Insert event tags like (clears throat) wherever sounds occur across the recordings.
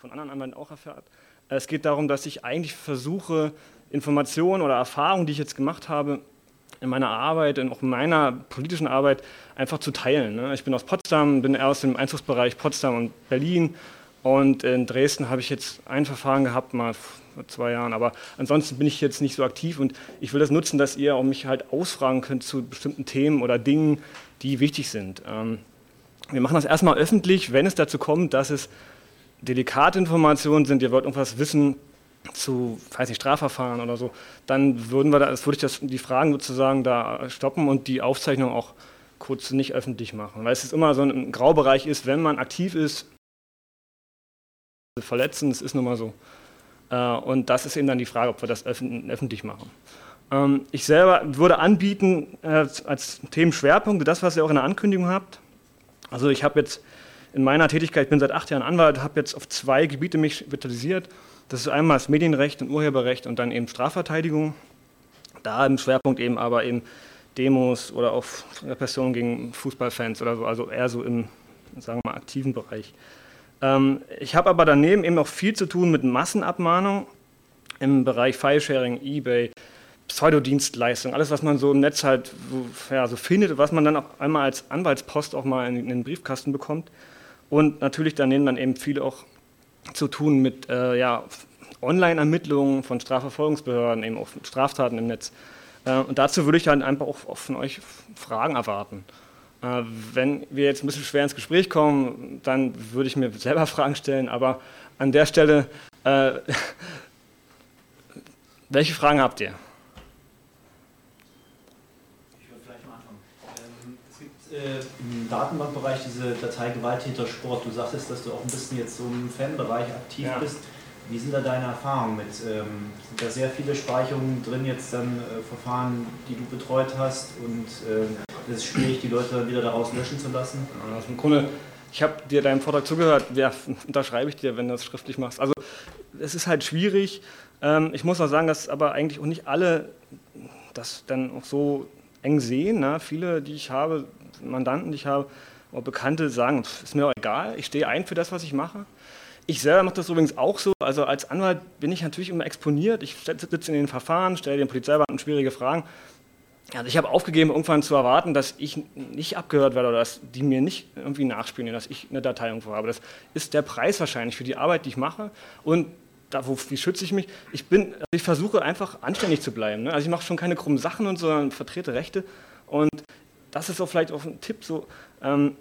von anderen Anwälten auch erfährt. Es geht darum, dass ich eigentlich versuche, Informationen oder Erfahrungen, die ich jetzt gemacht habe, in meiner Arbeit, in auch in meiner politischen Arbeit einfach zu teilen. Ne? Ich bin aus Potsdam, bin eher aus dem Einzugsbereich Potsdam und Berlin und in Dresden habe ich jetzt ein Verfahren gehabt, mal vor zwei Jahren, aber ansonsten bin ich jetzt nicht so aktiv und ich will das nutzen, dass ihr auch mich halt ausfragen könnt zu bestimmten Themen oder Dingen, die wichtig sind. Ähm, wir machen das erstmal öffentlich, wenn es dazu kommt, dass es delikate Informationen sind, ihr wollt irgendwas wissen, zu, weiß nicht, Strafverfahren oder so, dann würden wir das, würde ich das, die Fragen sozusagen da stoppen und die Aufzeichnung auch kurz nicht öffentlich machen. Weil es ist immer so ein Graubereich ist, wenn man aktiv ist, verletzen, das ist nun mal so. Äh, und das ist eben dann die Frage, ob wir das öffentlich machen. Ähm, ich selber würde anbieten, äh, als Themenschwerpunkte, das, was ihr auch in der Ankündigung habt. Also ich habe jetzt in meiner Tätigkeit, ich bin seit acht Jahren Anwalt, habe jetzt auf zwei Gebiete mich vitalisiert. Das ist einmal das Medienrecht und Urheberrecht und dann eben Strafverteidigung. Da im Schwerpunkt eben aber eben Demos oder auch Repressionen gegen Fußballfans oder so, also eher so im, sagen wir mal, aktiven Bereich. Ähm, ich habe aber daneben eben auch viel zu tun mit Massenabmahnung im Bereich Filesharing, Ebay, Pseudodienstleistung, alles, was man so im Netz halt so, ja, so findet, was man dann auch einmal als Anwaltspost auch mal in, in den Briefkasten bekommt. Und natürlich daneben dann eben viel auch zu tun mit äh, ja, Online-Ermittlungen von Strafverfolgungsbehörden, eben auch Straftaten im Netz. Äh, und dazu würde ich dann einfach auch von euch Fragen erwarten. Äh, wenn wir jetzt ein bisschen schwer ins Gespräch kommen, dann würde ich mir selber (laughs) Fragen stellen, aber an der Stelle, äh, (laughs) welche Fragen habt ihr? Äh, im Datenbankbereich diese Datei Gewalttäter Sport. Du sagtest, dass du auch ein bisschen jetzt so im Fanbereich aktiv ja. bist. Wie sind da deine Erfahrungen mit? Ähm, sind da sehr viele Speicherungen drin, jetzt dann äh, Verfahren, die du betreut hast und äh, es ist schwierig, die Leute dann wieder daraus löschen zu lassen? Also im Grunde, ich habe dir deinem Vortrag zugehört, ja, unterschreibe ich dir, wenn du das schriftlich machst. Also es ist halt schwierig. Ähm, ich muss auch sagen, dass aber eigentlich auch nicht alle das dann auch so eng sehen. Ne? Viele, die ich habe, Mandanten, die ich habe, oder Bekannte sagen, ist mir auch egal, ich stehe ein für das, was ich mache. Ich selber mache das übrigens auch so. Also als Anwalt bin ich natürlich immer exponiert. Ich sitze in den Verfahren, stelle den Polizeibeamten schwierige Fragen. Also ich habe aufgegeben, irgendwann zu erwarten, dass ich nicht abgehört werde oder dass die mir nicht irgendwie nachspielen, dass ich eine Datei irgendwo habe. Das ist der Preis wahrscheinlich für die Arbeit, die ich mache. Und da, wo, wie schütze ich mich? Ich, bin, ich versuche einfach anständig zu bleiben. Ne? Also ich mache schon keine krummen Sachen und so, sondern vertrete Rechte. Und das ist auch vielleicht auch ein Tipp, so, ähm,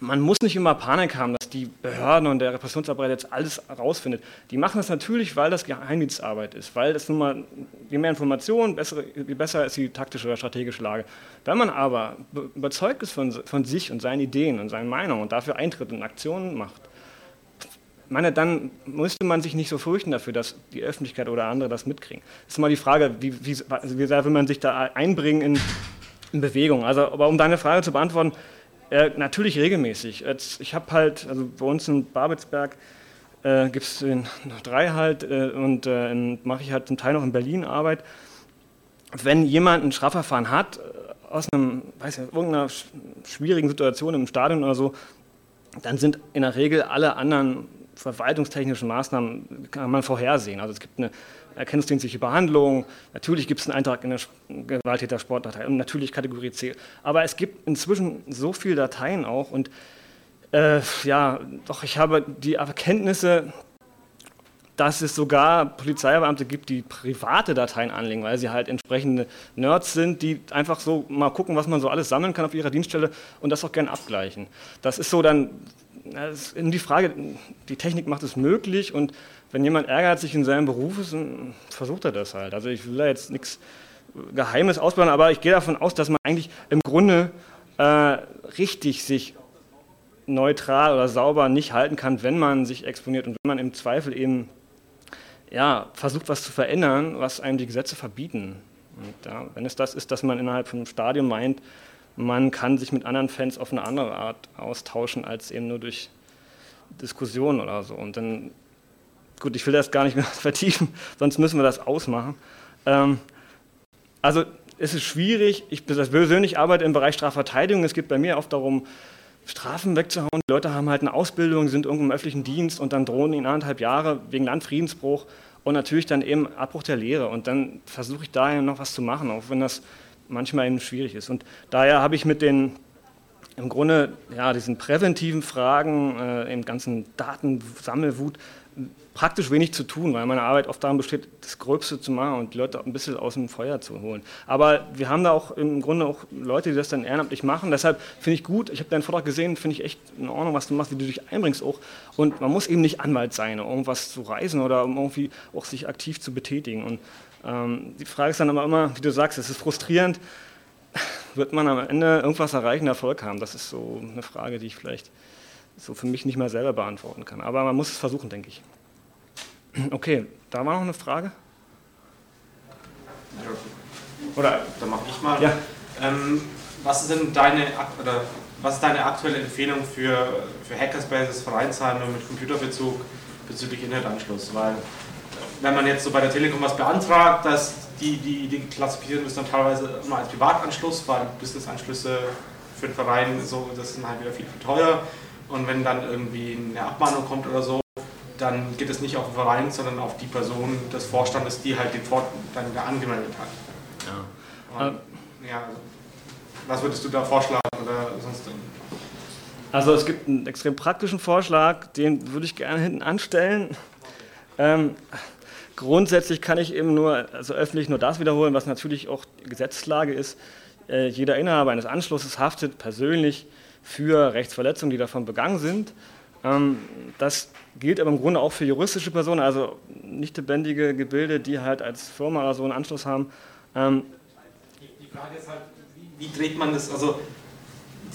man muss nicht immer Panik haben, dass die Behörden und der Repressionsarbeit jetzt alles rausfindet. Die machen das natürlich, weil das Geheimdienstarbeit ist, weil das nun mal, je mehr Informationen, je besser ist die taktische oder strategische Lage. Wenn man aber überzeugt ist von, von sich und seinen Ideen und seinen Meinungen und dafür eintritt und Aktionen macht, meine, dann müsste man sich nicht so fürchten dafür, dass die Öffentlichkeit oder andere das mitkriegen. Das ist immer die Frage, wie, wie, wie sehr will man sich da einbringen in in Bewegung. Also, aber um deine Frage zu beantworten, äh, natürlich regelmäßig. Jetzt, ich habe halt, also bei uns in Babelsberg äh, gibt es drei halt äh, und äh, mache ich halt zum Teil noch in Berlin Arbeit. Wenn jemand ein Strafverfahren hat, äh, aus einem, weiß ich, irgendeiner schwierigen Situation im Stadion oder so, dann sind in der Regel alle anderen verwaltungstechnischen Maßnahmen kann man vorhersehen. Also es gibt eine erkennungsdienstliche Behandlung, natürlich gibt es einen Eintrag in der Gewalttäter-Sportdatei und natürlich Kategorie C. Aber es gibt inzwischen so viele Dateien auch und äh, ja, doch ich habe die Erkenntnisse, dass es sogar Polizeibeamte gibt, die private Dateien anlegen, weil sie halt entsprechende Nerds sind, die einfach so mal gucken, was man so alles sammeln kann auf ihrer Dienststelle und das auch gerne abgleichen. Das ist so dann das ist die Frage, die Technik macht es möglich und wenn jemand ärgert sich in seinem Beruf ist, versucht er das halt. Also ich will da jetzt nichts Geheimes ausbauen, aber ich gehe davon aus, dass man eigentlich im Grunde äh, richtig sich neutral oder sauber nicht halten kann, wenn man sich exponiert und wenn man im Zweifel eben ja, versucht, was zu verändern, was einem die Gesetze verbieten. Ja, wenn es das ist, dass man innerhalb von einem Stadion meint, man kann sich mit anderen Fans auf eine andere Art austauschen, als eben nur durch Diskussionen oder so. Und dann gut, ich will das gar nicht mehr (laughs) vertiefen, sonst müssen wir das ausmachen. Ähm, also es ist schwierig, ich persönlich arbeite im Bereich Strafverteidigung, es geht bei mir oft darum, Strafen wegzuhauen. Die Leute haben halt eine Ausbildung, sind irgendwo im öffentlichen Dienst und dann drohen ihnen anderthalb Jahre wegen Landfriedensbruch und natürlich dann eben Abbruch der Lehre. Und dann versuche ich daher noch was zu machen, auch wenn das manchmal eben schwierig ist. Und daher habe ich mit den im Grunde ja, diesen präventiven Fragen, äh, im ganzen Datensammelwut, praktisch wenig zu tun, weil meine Arbeit oft daran besteht, das Gröbste zu machen und die Leute ein bisschen aus dem Feuer zu holen. Aber wir haben da auch im Grunde auch Leute, die das dann ehrenamtlich machen. Deshalb finde ich gut, ich habe deinen Vortrag gesehen, finde ich echt in Ordnung, was du machst, wie du dich einbringst auch. Und man muss eben nicht Anwalt sein, um irgendwas zu reisen oder um irgendwie auch sich aktiv zu betätigen. Und ähm, die Frage ist dann aber immer, wie du sagst, es ist frustrierend, wird man am Ende irgendwas erreichen, Erfolg haben? Das ist so eine Frage, die ich vielleicht so für mich nicht mehr selber beantworten kann. Aber man muss es versuchen, denke ich. (clears throat) Okay, da war noch eine Frage. Oder dann mache ich mal. Ja. Ähm, was ist denn deine oder was ist deine aktuelle Empfehlung für, für Hackerspaces, Vereinsheime mit Computerbezug bezüglich Internetanschluss? Weil wenn man jetzt so bei der Telekom was beantragt, dass die, die, die klassifizieren müssen dann teilweise immer als Privatanschluss, weil Businessanschlüsse für den Verein so, das sind halt wieder viel, viel teuer. Und wenn dann irgendwie eine Abmahnung kommt oder so, dann geht es nicht auf den Verein, sondern auf die Person des Vorstandes, die halt den Fort dann wieder angemeldet hat. Ja. Und, ja. Was würdest du da vorschlagen oder sonst? Also es gibt einen extrem praktischen Vorschlag, den würde ich gerne hinten anstellen. Ähm, grundsätzlich kann ich eben nur, also öffentlich nur das wiederholen, was natürlich auch Gesetzeslage ist. Äh, jeder Inhaber eines Anschlusses haftet persönlich für Rechtsverletzungen, die davon begangen sind. Ähm, das gilt aber im Grunde auch für juristische Personen, also nicht lebendige Gebilde, die halt als Firma oder so einen Anschluss haben. Ähm, die, Frage ist halt, wie, wie, dreht man das? Also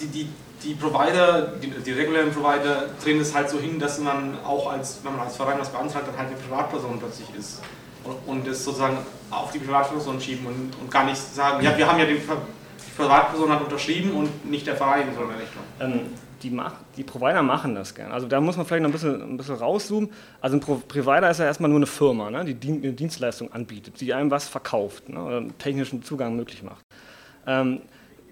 die, die, die Provider, die, die, regulären Provider drehen es halt so hin, dass man auch als, wenn man als Verein was beantragt, dann halt eine Privatperson plötzlich ist. Und, das sozusagen auf die Privatperson schieben und, und gar nicht sagen, ja, wir haben ja die Privatperson hat unterschrieben und nicht der Verein so in der Richtung. Ähm, die, die Provider machen das gern. Also da muss man vielleicht noch ein bisschen, ein bisschen rauszoomen. Also ein Pro Provider ist ja erstmal nur eine Firma, ne, die Dien eine Dienstleistung anbietet, die einem was verkauft ne, oder technischen Zugang möglich macht. Ähm,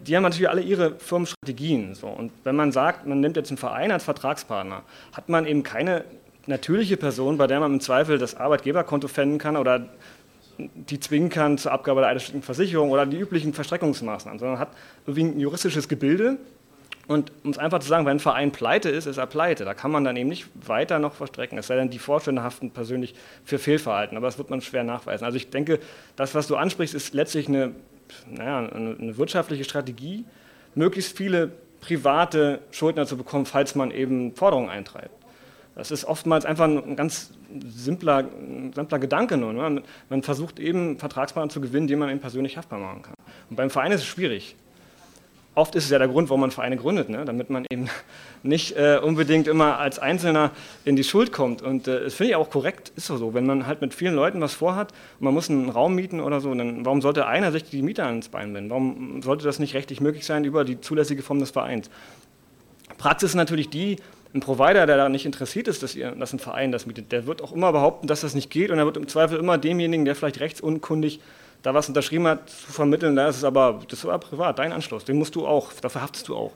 die haben natürlich alle ihre Firmenstrategien. So. Und wenn man sagt, man nimmt jetzt einen Verein als Vertragspartner, hat man eben keine natürliche Person, bei der man im Zweifel das Arbeitgeberkonto fänden kann oder die zwingen kann zur Abgabe der einschlägigen Versicherung oder die üblichen Verstreckungsmaßnahmen, sondern hat irgendwie ein juristisches Gebilde, und um es einfach zu sagen, wenn ein Verein pleite ist, ist er pleite. Da kann man dann eben nicht weiter noch verstrecken. Es sei denn, die Vorstände haften persönlich für Fehlverhalten. Aber das wird man schwer nachweisen. Also ich denke, das, was du ansprichst, ist letztlich eine, naja, eine wirtschaftliche Strategie, möglichst viele private Schuldner zu bekommen, falls man eben Forderungen eintreibt. Das ist oftmals einfach ein ganz simpler, simpler Gedanke nur. Ne? Man versucht eben Vertragspartner zu gewinnen, die man eben persönlich haftbar machen kann. Und beim Verein ist es schwierig oft ist es ja der Grund, warum man Vereine gründet, ne? damit man eben (laughs) nicht äh, unbedingt immer als Einzelner in die Schuld kommt. Und äh, das finde ich auch korrekt, ist so. Wenn man halt mit vielen Leuten was vorhat und man muss einen Raum mieten oder so, dann warum sollte einer sich die Mieter ans Bein binden? Warum sollte das nicht rechtlich möglich sein über die zulässige Form des Vereins? Praxis ist natürlich die, ein Provider, der da nicht interessiert ist, dass, ihr, dass ein Verein das mietet, der wird auch immer behaupten, dass das nicht geht und er wird im Zweifel immer demjenigen, der vielleicht rechtsunkundig da was unterschrieben hat, zu vermitteln, das ist aber, das war privat, dein Anschluss, den musst du auch, dafür haftest du auch.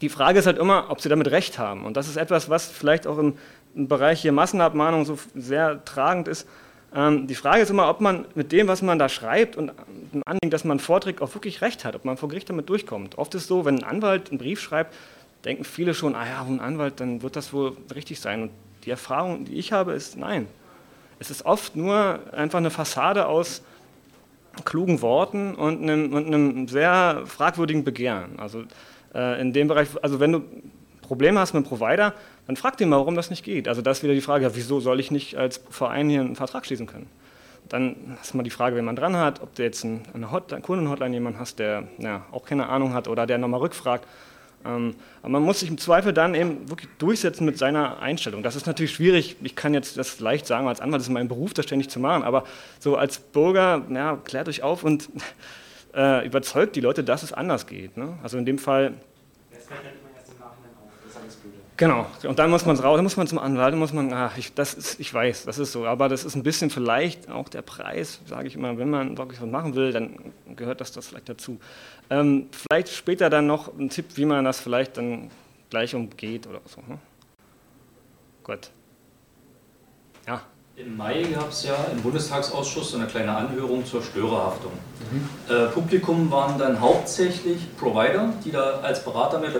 Die Frage ist halt immer, ob sie damit recht haben. Und das ist etwas, was vielleicht auch im, im Bereich hier Massenabmahnung so sehr tragend ist. Ähm, die Frage ist immer, ob man mit dem, was man da schreibt und dem Anliegen, dass man vorträgt, auch wirklich recht hat, ob man vor Gericht damit durchkommt. Oft ist es so, wenn ein Anwalt einen Brief schreibt, denken viele schon, ah ja, ein Anwalt, dann wird das wohl richtig sein. Und die Erfahrung, die ich habe, ist nein. Es ist oft nur einfach eine Fassade aus klugen Worten und einem, und einem sehr fragwürdigen Begehren. Also äh, in dem Bereich, also wenn du Probleme hast mit einem Provider, dann frag den mal, warum das nicht geht. Also das ist wieder die Frage, ja, wieso soll ich nicht als Verein hier einen Vertrag schließen können? Dann ist mal die Frage, wen man dran hat, ob du jetzt eine, Hotline, Kundenhotline jemanden hast, der ja, auch keine Ahnung hat oder der nochmal rückfragt. Ähm, aber man muss sich im Zweifel dann eben wirklich durchsetzen mit seiner Einstellung. Das ist natürlich schwierig. Ich kann jetzt das leicht sagen, als Anwalt das ist mein Beruf, das ständig zu machen. Aber so als Bürger, ja, klärt euch auf und (laughs) äh, überzeugt die Leute, dass es anders geht. Ne? Also in dem Fall. Das fällt halt immer erst im Nachhinein auf. Das ist alles Blöde. Genau, und dann muss man raus, dann muss man zum Anwalt, dann muss man, ach, ich, das ist, ich weiß, das ist so, aber das ist ein bisschen vielleicht auch der Preis, sage ich immer, wenn man wirklich was machen will, dann gehört das, das vielleicht dazu. Ähm, vielleicht später dann noch ein Tipp, wie man das vielleicht dann gleich umgeht oder so. Hm? Gut. Im Mai gab es ja im Bundestagsausschuss eine kleine Anhörung zur Störerhaftung. Mhm. Äh, Publikum waren dann hauptsächlich Provider, die da als Berater mit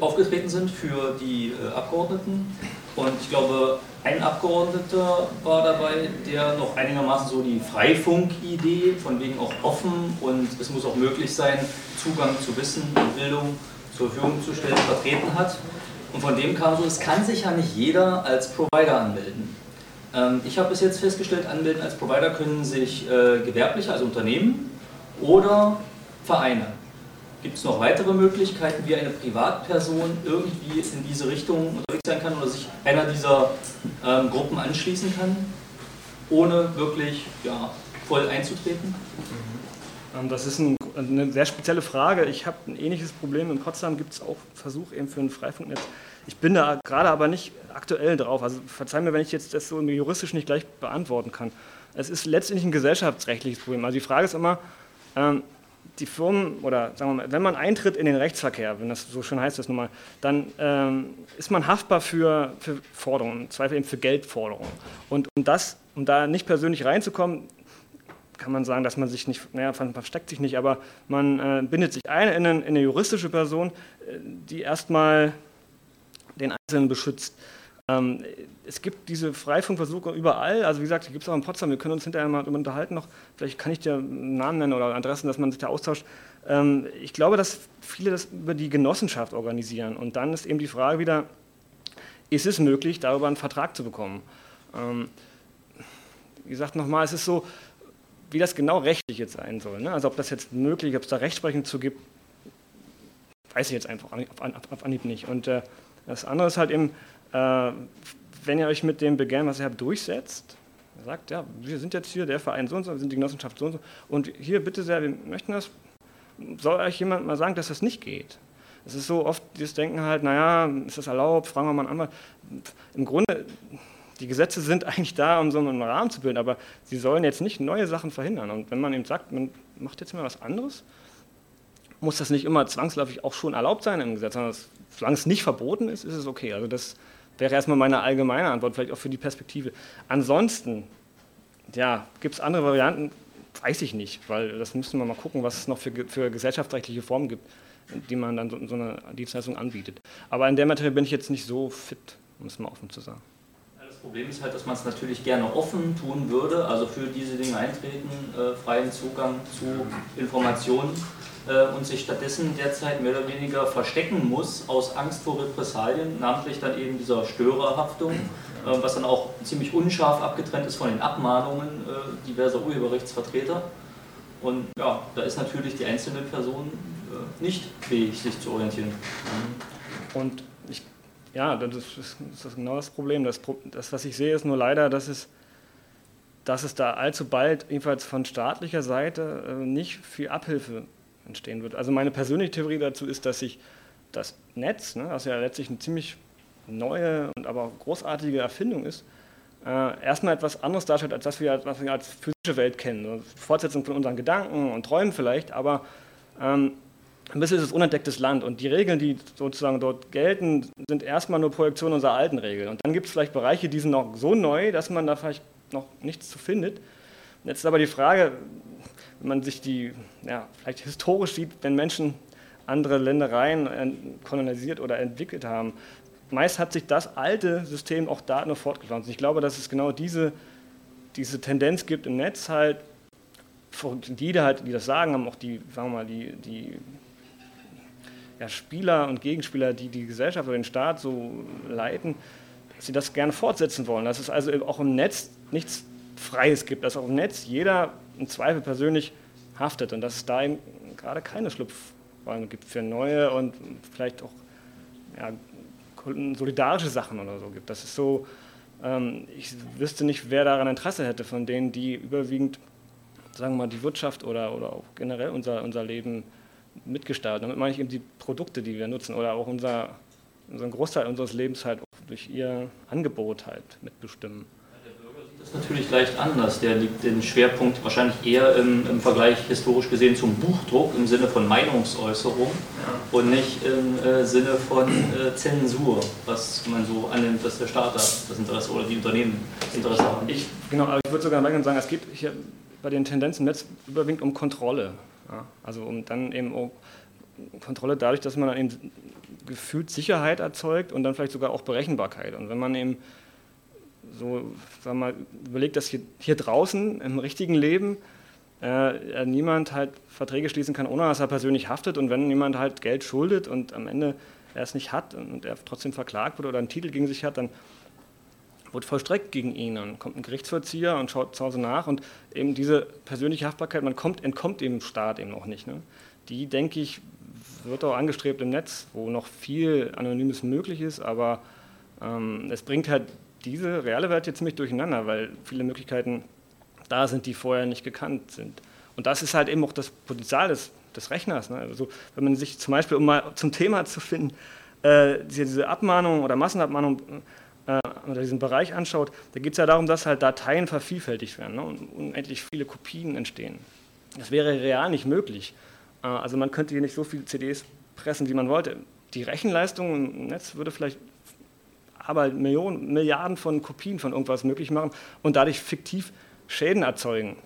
aufgetreten sind für die äh, Abgeordneten. Und ich glaube, ein Abgeordneter war dabei, der noch einigermaßen so die Freifunk-Idee, von wegen auch offen und es muss auch möglich sein, Zugang zu Wissen und Bildung zur Verfügung zu stellen, vertreten hat. Und von dem kam so, es kann sich ja nicht jeder als Provider anmelden. Ähm, ich habe bis jetzt festgestellt, anmelden als Provider können sich äh, Gewerbliche, also Unternehmen oder Vereine. Gibt es noch weitere Möglichkeiten, wie eine Privatperson irgendwie in diese Richtung unterwegs sein kann oder sich einer dieser ähm, Gruppen anschließen kann, ohne wirklich ja, voll einzutreten? Mhm. Ähm, das ist ein, eine sehr spezielle Frage. Ich habe ein ähnliches Problem. In Potsdam gibt es auch Versuche eben für ein Freifunknetz. Ich bin da gerade aber nicht aktuell drauf. Also verzeih mir, wenn ich jetzt das so juristisch nicht gleich beantworten kann. Es ist letztendlich ein gesellschaftsrechtliches Problem. Also die Frage ist immer, ähm, die Firmen oder sagen wir mal, wenn man eintritt in den Rechtsverkehr, wenn das so schön heißt das nun mal, dann ähm, ist man haftbar für, für Forderungen, im Zweifel eben für Geldforderungen. Und um das, um da nicht persönlich reinzukommen, kann man sagen, dass man sich nicht, naja, man versteckt sich nicht, aber man äh, bindet sich ein in in eine juristische Person, äh, die erstmal den Einzelnen beschützt. Ähm, es gibt diese Freifunkversuche überall, also wie gesagt, die gibt es auch in Potsdam, wir können uns hinterher mal unterhalten noch, vielleicht kann ich dir Namen nennen oder Adressen, dass man sich da austauscht. Ähm, ich glaube, dass viele das über die Genossenschaft organisieren und dann ist eben die Frage wieder, ist es möglich, darüber einen Vertrag zu bekommen? Ähm, wie gesagt nochmal, es ist so, wie das genau rechtlich jetzt sein soll. Ne? Also ob das jetzt möglich, ob es da Rechtsprechung zu gibt, weiß ich jetzt einfach auf Anhieb nicht. Und äh, das andere ist halt eben, äh, wenn ihr euch mit dem Begehren, was ihr habt, durchsetzt, sagt, ja, wir sind jetzt hier der Verein so und so, wir sind die Genossenschaft so und so, und hier bitte sehr, wir möchten das, soll euch jemand mal sagen, dass das nicht geht? Es ist so oft dieses Denken halt, naja, ist das erlaubt, fragen wir mal einen Anwalt. Im Grunde, die Gesetze sind (laughs) eigentlich da, um so einen Rahmen zu bilden, aber sie sollen jetzt nicht neue Sachen verhindern. Und wenn man eben sagt, man macht jetzt mal was anderes, muss das nicht immer zwangsläufig auch schon erlaubt sein im Gesetz, sondern solange es nicht verboten ist, ist es okay. Also das wäre erstmal meine allgemeine Antwort, vielleicht auch für die Perspektive. Ansonsten, ja, gibt es andere Varianten? Weiß ich nicht, weil das müssen wir mal gucken, was es noch für, für gesellschaftsrechtliche Formen gibt, die man dann so, so eine Dienstleistung anbietet. Aber in der Materie bin ich jetzt nicht so fit, um es mal offen zu sagen. Das Problem ist halt, dass man es natürlich gerne offen tun würde, also für diese Dinge eintreten, äh, freien Zugang zu Informationen und sich stattdessen derzeit mehr oder weniger verstecken muss aus Angst vor Repressalien, namentlich dann eben dieser Störerhaftung, äh, was dann auch ziemlich unscharf abgetrennt ist von den Abmahnungen äh, diverser Urheberrechtsvertreter. Und ja, da ist natürlich die einzelne Person nicht fähig, sich zu orientieren. Und ich, ja, das ist, das ist genau das Problem. Das, das, was ich sehe, ist nur leider, dass es dass es da allzu bald, jedenfalls von staatlicher Seite, nicht viel Abhilfe entstehen wird. Also meine persönliche Theorie dazu ist, dass sich das Netz, ne, was ja letztlich eine ziemlich neue und aber großartige Erfindung ist, äh, erstmal etwas anderes darstellt, als das wir, was wir als physische Welt kennen. Also Fortsetzung von unseren Gedanken und Träumen vielleicht, aber ähm, ein bisschen ist es unentdecktes Land und die Regeln, die sozusagen dort gelten, sind erstmal nur Projektionen unserer alten Regeln. Und dann gibt es vielleicht Bereiche, die sind noch so neu, dass man da vielleicht noch nichts zu findet. Jetzt ist aber die Frage, wenn man sich die, ja, vielleicht historisch sieht, wenn Menschen andere Ländereien kolonisiert oder entwickelt haben, meist hat sich das alte System auch da nur fortgepflanzt. Ich glaube, dass es genau diese, diese Tendenz gibt im Netz halt, die, halt, die das sagen, haben auch die, sagen wir mal, die, die ja, Spieler und Gegenspieler, die die Gesellschaft oder den Staat so leiten, dass sie das gerne fortsetzen wollen. Dass es also auch im Netz nichts Freies gibt, dass auch im Netz jeder im Zweifel persönlich haftet und dass es da eben gerade keine Schlupfräume gibt für neue und vielleicht auch ja, solidarische Sachen oder so gibt. Das ist so, ähm, ich wüsste nicht, wer daran Interesse hätte von denen, die überwiegend, sagen wir mal, die Wirtschaft oder, oder auch generell unser, unser Leben mitgestalten. Damit meine ich eben die Produkte, die wir nutzen oder auch unser einen Großteil unseres Lebens halt durch ihr Angebot halt mitbestimmen ist natürlich leicht anders. Der liegt den Schwerpunkt wahrscheinlich eher im, im, Vergleich historisch gesehen zum Buchdruck im Sinne von Meinungsäußerung ja. und nicht im äh, Sinne von äh, Zensur, was man so annimmt, dass der Staat das Interesse oder die Unternehmen das Interesse haben. Ich, genau, aber ich würde sogar sagen, es geht hier bei den Tendenzen Netz überwiegend um Kontrolle. Ja? Also um dann eben auch Kontrolle dadurch, dass man dann eben gefühlt Sicherheit erzeugt und dann vielleicht sogar auch Berechenbarkeit. Und wenn man eben so, sag mal, überlegt, dass hier, hier draußen im richtigen Leben äh, niemand halt Verträge schließen kann, ohne dass er persönlich haftet. Und wenn jemand halt Geld schuldet und am Ende er es nicht hat und er trotzdem verklagt wird oder einen Titel gegen sich hat, dann wird vollstreckt gegen ihn. Dann kommt ein Gerichtsvollzieher und schaut zu Hause nach. Und eben diese persönliche Haftbarkeit, man kommt, entkommt dem Staat eben noch nicht. Ne? Die, denke ich, wird auch angestrebt im Netz, wo noch viel Anonymes möglich ist, aber ähm, es bringt halt diese reale Welt jetzt ziemlich durcheinander, weil viele Möglichkeiten da sind, die vorher nicht gekannt sind. Und das ist halt eben auch das Potenzial des, des Rechners. Ne? Also wenn man sich zum Beispiel, um mal zum Thema zu finden, äh, diese Abmahnung oder Massenabmahnung äh, oder diesen Bereich anschaut, da geht es ja darum, dass halt Dateien vervielfältigt werden ne? und unendlich viele Kopien entstehen. Das wäre real nicht möglich. Äh, also man könnte hier nicht so viele CDs pressen, wie man wollte. Die Rechenleistung im Netz würde vielleicht aber Millionen, Milliarden von Kopien von irgendwas möglich machen und dadurch fiktiv Schäden erzeugen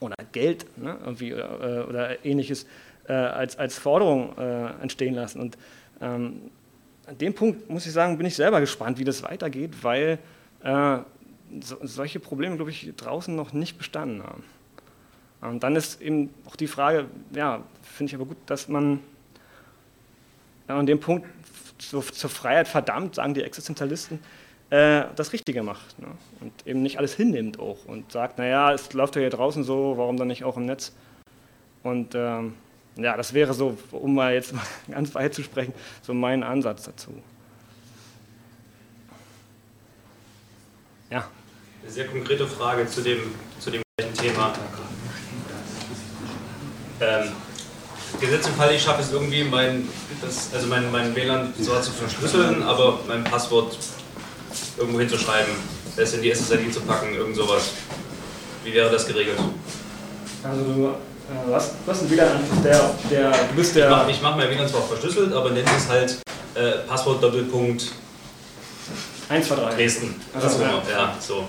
oder Geld ne, irgendwie, äh, oder ähnliches äh, als, als Forderung äh, entstehen lassen. Und ähm, an dem Punkt muss ich sagen, bin ich selber gespannt, wie das weitergeht, weil äh, so, solche Probleme, glaube ich, draußen noch nicht bestanden haben. Und dann ist eben auch die Frage, ja, finde ich aber gut, dass man an dem Punkt zur, zur Freiheit verdammt, sagen die Existenzialisten, äh, das Richtige macht. Ne? Und eben nicht alles hinnimmt auch und sagt, naja, es läuft ja hier draußen so, warum dann nicht auch im Netz? Und ähm, ja, das wäre so, um mal jetzt mal (laughs) ganz weit zu sprechen, so mein Ansatz dazu. Ja. Eine sehr konkrete Frage zu dem, zu dem gleichen Thema. Ähm, Gesetz im Fall, ich schaffe es irgendwie, mein, das, also mein, mein WLAN zwar zu verschlüsseln, aber mein Passwort irgendwo hinzuschreiben, es in die SSID zu packen, irgend sowas. Wie wäre das geregelt? Also du äh, was, was ein WLAN der, der, du bist der... Ich mache mach mein WLAN zwar verschlüsselt, aber nenne es halt äh, Passwort Doppelpunkt 1, 2, 3. Dresden. Also, ja. ja, so.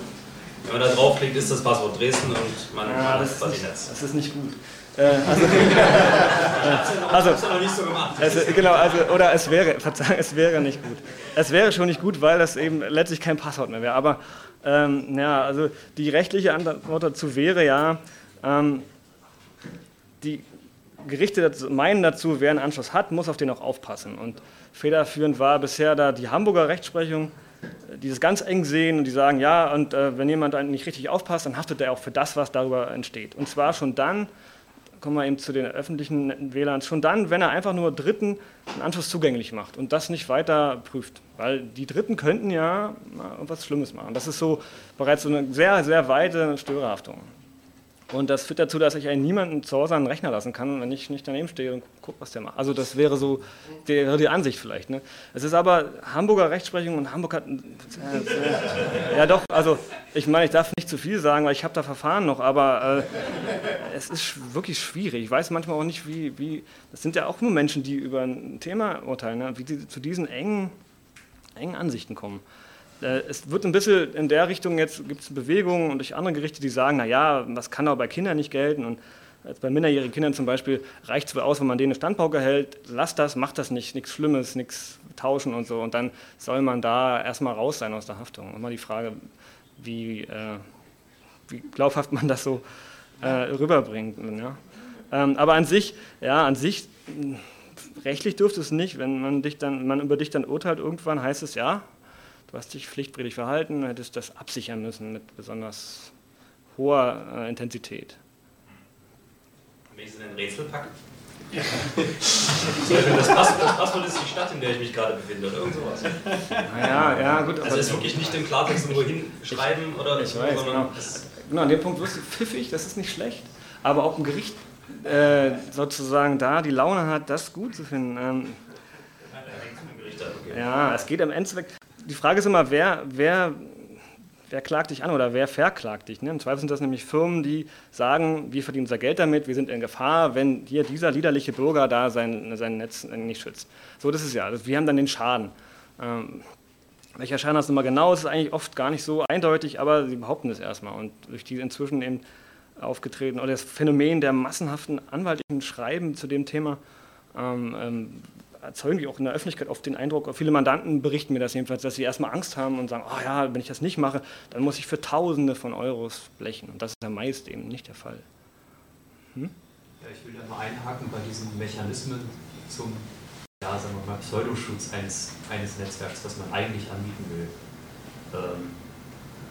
Wenn man da draufklickt, ist das Passwort Dresden und man, ja, das hat quasi nicht, Netz. Das ist nicht gut. Äh, also, (laughs) also, das noch nicht so gemacht. Also, genau, also, oder es wäre, (laughs) Verzeihung, es wäre nicht gut. Es wäre schon nicht gut, weil das eben letztlich kein Passwort mehr wäre. Aber ähm, ja, also die rechtliche Antwort dazu wäre ja, ähm, die Gerichte dazu, meinen dazu, wer einen Anschluss hat, muss auf den auch aufpassen. Und federführend war bisher da die Hamburger Rechtsprechung, die das ganz eng sehen und die sagen, ja, und äh, wenn jemand nicht richtig aufpasst, dann haftet er auch für das, was darüber entsteht. Und zwar schon dann, kommen wir eben zu den öffentlichen WLANs, schon dann, wenn er einfach nur Dritten einen Anschluss zugänglich macht und das nicht weiter prüft. Weil die Dritten könnten ja etwas Schlimmes machen. Das ist so bereits so eine sehr, sehr weite Störerhaftung. Und das führt dazu, dass ich einen niemanden zu Hause einen Rechner lassen kann, wenn ich nicht daneben stehe und gucke, was der macht. Also das wäre so die, die Ansicht vielleicht. Ne? Es ist aber Hamburger Rechtsprechung und Hamburg hat... Äh, ja doch, also ich meine, ich darf nicht zu viel sagen, weil ich habe da Verfahren noch, aber äh, es ist wirklich schwierig. Ich weiß manchmal auch nicht, wie... wie das sind ja auch nur Menschen, die über ein Thema urteilen, ne? wie sie zu diesen engen, engen Ansichten kommen. Äh, es wird ein bisschen in der Richtung, jetzt gibt es Bewegungen und durch andere Gerichte, die sagen, naja, das kann auch bei Kindern nicht gelten. Und als bei minderjährigen Kindern zum Beispiel reicht es wohl aus, wenn man denen eine Standpauke hält, lass das, mach das nicht, nichts Schlimmes, nichts tauschen und so. Und dann soll man da erstmal raus sein aus der Haftung. Immer die Frage, wie, äh, wie glaubhaft man das so äh, rüberbringt. Ja. Ähm, aber an sich, ja, an sich, rechtlich dürfte es nicht, wenn man, dich dann, man über dich dann urteilt, irgendwann heißt es ja, du hast dich pflichtwidrig verhalten, hättest das absichern müssen mit besonders hoher äh, Intensität. Es in ein Rätsel packe? Ja. (laughs) das, Passwort, das Passwort ist die Stadt, in der ich mich gerade befinde oder irgend sowas. Ja, ja, gut. Also ist wirklich nicht im Klartext irgendwo hinschreiben ich, oder ich weiß, genau. genau, an dem Punkt wirst du pfiffig, das ist nicht schlecht, aber ob ein Gericht äh, sozusagen da die Laune hat, das gut zu finden. Ähm, Ja, es geht im Endeffekt. Die Frage ist immer, wer, wer, wer klagt dich an oder wer verklagt dich? Ne? Im Zweifel sind das nämlich Firmen, die sagen, wir verdienen unser Geld damit, wir sind in Gefahr, wenn hier dieser liederliche Bürger da sein, sein Netz nicht schützt. So, das ist ja. Also wir haben dann den Schaden. Ähm, welcher Schaden das immer genau ist, ist eigentlich oft gar nicht so eindeutig, aber sie behaupten es erstmal. Und durch die inzwischen eben aufgetreten oder das Phänomen der massenhaften anwaltlichen Schreiben zu dem Thema ähm, ähm, erzeugen die auch in der Öffentlichkeit oft den Eindruck, viele Mandanten berichten mir das jedenfalls, dass sie erstmal Angst haben und sagen, oh ja, wenn ich das nicht mache, dann muss ich für Tausende von Euros blechen. Und das ist ja meist eben nicht der Fall. Hm? Ja, ich will da mal einhaken bei diesen Mechanismen zum ja, sagen wir mal, Pseudoschutz eines, eines Netzwerks, das man eigentlich anbieten will. Ähm,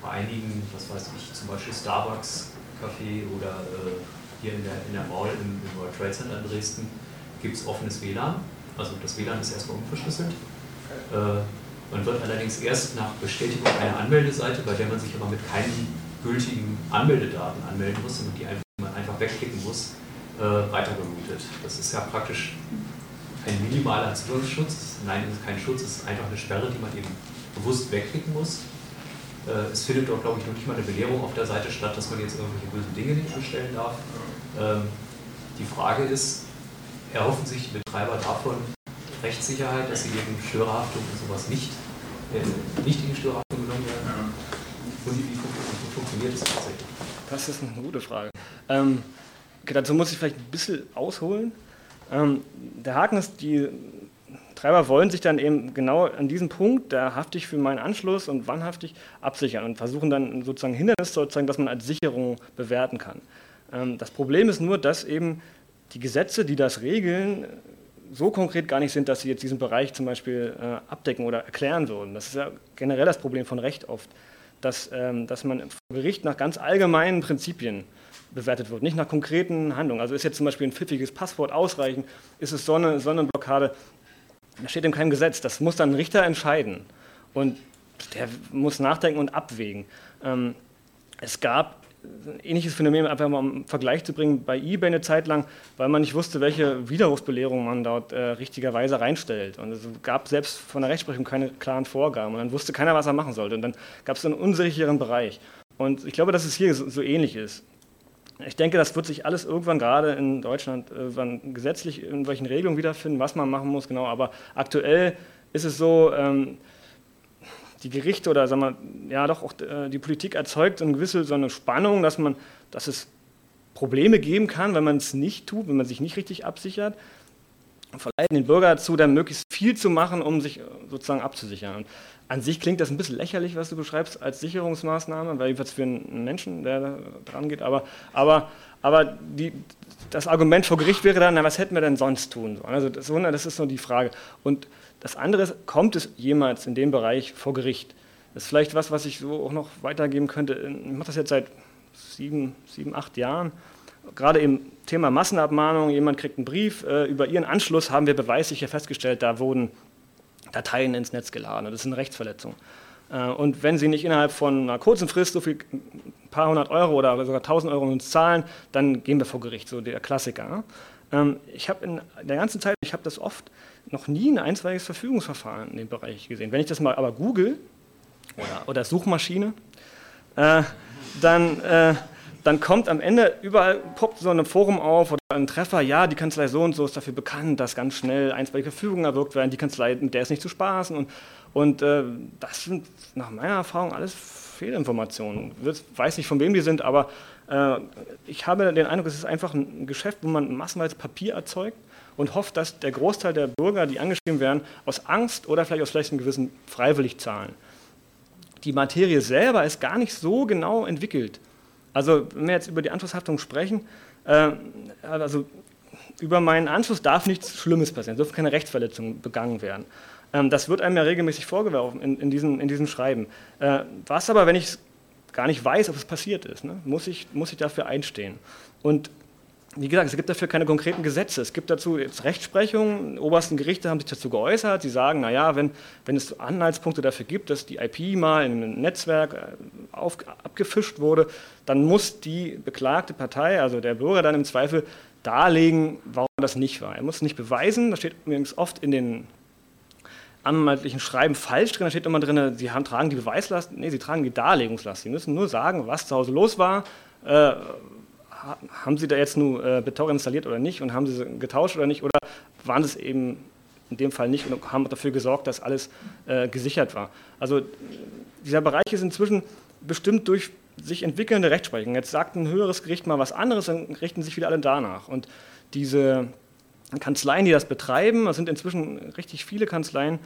bei einigen, was weiß ich, zum Beispiel Starbucks Café oder äh, hier in der, in der Mall im, im World Trade Center in Dresden gibt es offenes WLAN. Also das WLAN ist erstmal unverschlüsselt. Äh, man wird allerdings erst nach Bestätigung einer Anmeldeseite, bei der man sich aber mit keinen gültigen Anmeldedaten anmelden muss, und die man einfach wegklicken muss, äh, weitergeroutet. Das ist ja praktisch ein minimaler Zugangsschutz. Nein, es ist kein Schutz, es ist einfach eine Sperre, die man eben bewusst wegklicken muss. Äh, es findet dort, glaube ich, noch nicht mal eine Belehrung auf der Seite statt, dass man jetzt irgendwelche bösen Dinge nicht bestellen darf. Ähm, die Frage ist, erhoffen sich die Betreiber davon Rechtssicherheit, dass sie gegen Störerhaftung und sowas nicht, äh, nicht in die Störerhaftung genommen werden? Und wie, wie funktioniert das tatsächlich? Das ist eine gute Frage. Ähm, okay, dazu muss ich vielleicht ein bisschen ausholen. Ähm, der Haken ist, die Treiber wollen sich dann eben genau an diesem Punkt, da haftig für meinen Anschluss und wann haftig, absichern und versuchen dann sozusagen Hindernisse zu erzeugen, dass man als Sicherung bewerten kann. Ähm, das Problem ist nur, dass eben die Gesetze, die das regeln, so konkret gar nicht sind, dass sie jetzt diesen Bereich zum Beispiel äh, abdecken oder erklären würden. Das ist ja generell das Problem von Recht oft, dass, ähm, dass man vor Gericht nach ganz allgemeinen Prinzipien bewertet wird, nicht nach konkreten Handlungen. Also ist jetzt zum Beispiel ein pfiffiges Passwort ausreichend, ist es Sonne, Sonnenblockade, da steht in keinem Gesetz, das muss dann ein Richter entscheiden und der muss nachdenken und abwägen. Ähm, es gab ein ähnliches Phänomen, einfach mal um Vergleich zu bringen, bei eBay eine Zeit lang, weil man nicht wusste, welche Widerrufsbelehrung man dort äh, richtigerweise reinstellt. Und es gab selbst von der Rechtsprechung keine klaren Vorgaben. Und dann wusste keiner, was er machen sollte. Und dann gab es einen unsicheren Bereich. Und ich glaube, dass es hier so, so ähnlich ist. Ich denke, das wird sich alles irgendwann gerade in Deutschland äh, gesetzlich in welchen Regelungen wiederfinden, was man machen muss, genau. Aber aktuell ist es so, ähm, die Gerichte oder sagen wir, ja doch auch äh, die Politik erzeugt eine gewisse so eine Spannung, dass man, dass es Probleme geben kann, wenn man es nicht tut, wenn man sich nicht richtig absichert verleiten den Bürger dazu, dann möglichst viel zu machen, um sich äh, sozusagen abzusichern. Und an sich klingt das ein bisschen lächerlich, was du beschreibst, als Sicherungsmaßnahme, weil jedenfalls für einen Menschen, der da dran geht. Aber, aber, aber die, das Argument vor Gericht wäre dann, na, was hätten wir denn sonst tun? Also das, das ist so die Frage. Und das andere ist, kommt es jemals in dem Bereich vor Gericht? Das ist vielleicht was, was ich so auch noch weitergeben könnte. Ich mache das jetzt seit sieben, sieben acht Jahren gerade im Thema Massenabmahnung, jemand kriegt einen Brief, äh, über ihren Anschluss haben wir beweislich festgestellt, da wurden Dateien ins Netz geladen. Das ist eine Rechtsverletzung. Äh, und wenn Sie nicht innerhalb von einer kurzen Frist so viel, ein paar hundert Euro oder sogar tausend Euro uns zahlen, dann gehen wir vor Gericht, so der Klassiker. Ähm, ich habe in der ganzen Zeit, ich habe das oft noch nie ein einstweiliges Verfügungsverfahren in dem Bereich gesehen. Wenn ich das mal aber google oder, oder Suchmaschine, äh, dann äh, dann kommt am Ende überall poppt so ein Forum auf oder ein Treffer, ja, die Kanzlei so und so ist dafür bekannt, dass ganz schnell einstweilige Verfügungen erwirkt werden, die Kanzlei, mit der ist nicht zu spaßen und, und äh, das sind nach meiner Erfahrung alles Fehlinformationen. Ich weiß nicht, von wem die sind, aber äh, ich habe den Eindruck, es ist einfach ein Geschäft, wo man massenweise Papier erzeugt und hofft, dass der Großteil der Bürger, die angeschrieben werden, aus Angst oder vielleicht aus einem gewissen freiwillig zahlen. Die Materie selber ist gar nicht so genau entwickelt. Also wenn wir jetzt über die Anschlusshaftung sprechen, äh, also über meinen Anschluss darf nichts Schlimmes passieren, es dürfen keine Rechtsverletzungen begangen werden. Ähm, das wird einem ja regelmäßig vorgeworfen in, in, diesen, in diesen Schreiben. Äh, was aber, wenn ich gar nicht weiß, ob es passiert ist, ne, muss, ich, muss ich dafür einstehen. Und wie gesagt, es gibt dafür keine konkreten Gesetze. Es gibt dazu jetzt Rechtsprechungen. Die obersten Gerichte haben sich dazu geäußert. Sie sagen, naja, wenn, wenn es Anhaltspunkte dafür gibt, dass die IP mal in einem Netzwerk äh, auf, abgefischt wurde, dann muss die beklagte Partei, also der Bürger, dann im Zweifel darlegen, warum das nicht war. Er muss nicht beweisen, das steht übrigens oft in den anwaltlichen Schreiben falsch drin. Da steht immer drin, sie haben, tragen die Beweislast. Nee, sie tragen die Darlegungslast. Sie müssen nur sagen, was zu Hause los war. Äh, haben Sie da jetzt nur äh, BitTorrent installiert oder nicht und haben Sie getauscht oder nicht? Oder waren es eben in dem Fall nicht und haben dafür gesorgt, dass alles äh, gesichert war? Also dieser Bereich ist inzwischen bestimmt durch sich entwickelnde Rechtsprechung. Jetzt sagt ein höheres Gericht mal was anderes, dann richten sich wieder alle danach. Und diese Kanzleien, die das betreiben, das sind inzwischen richtig viele Kanzleien,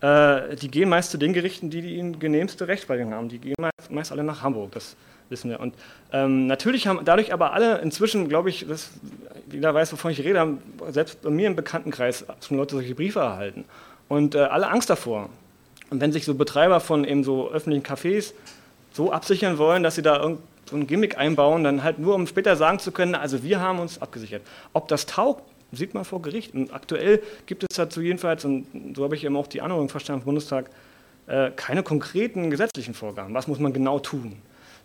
äh, die gehen meist zu den Gerichten, die die genehmste Rechtsprechung haben. Die gehen meist, meist alle nach Hamburg, das wissen wir. Und ähm, natürlich haben dadurch aber alle inzwischen, glaube ich, das, jeder weiß, wovon ich rede, haben selbst bei mir im Bekanntenkreis schon Leute solche Briefe erhalten. Und äh, alle Angst davor. Und wenn sich so Betreiber von eben so öffentlichen Cafés so absichern wollen, dass sie da irgend so ein Gimmick einbauen, dann halt nur, um später sagen zu können, also wir haben uns abgesichert. Ob das taugt, sieht man vor Gericht. Und aktuell gibt es dazu jedenfalls, und so habe ich eben auch die Anhörung verstanden im Bundestag, äh, keine konkreten gesetzlichen Vorgaben. Was muss man genau tun?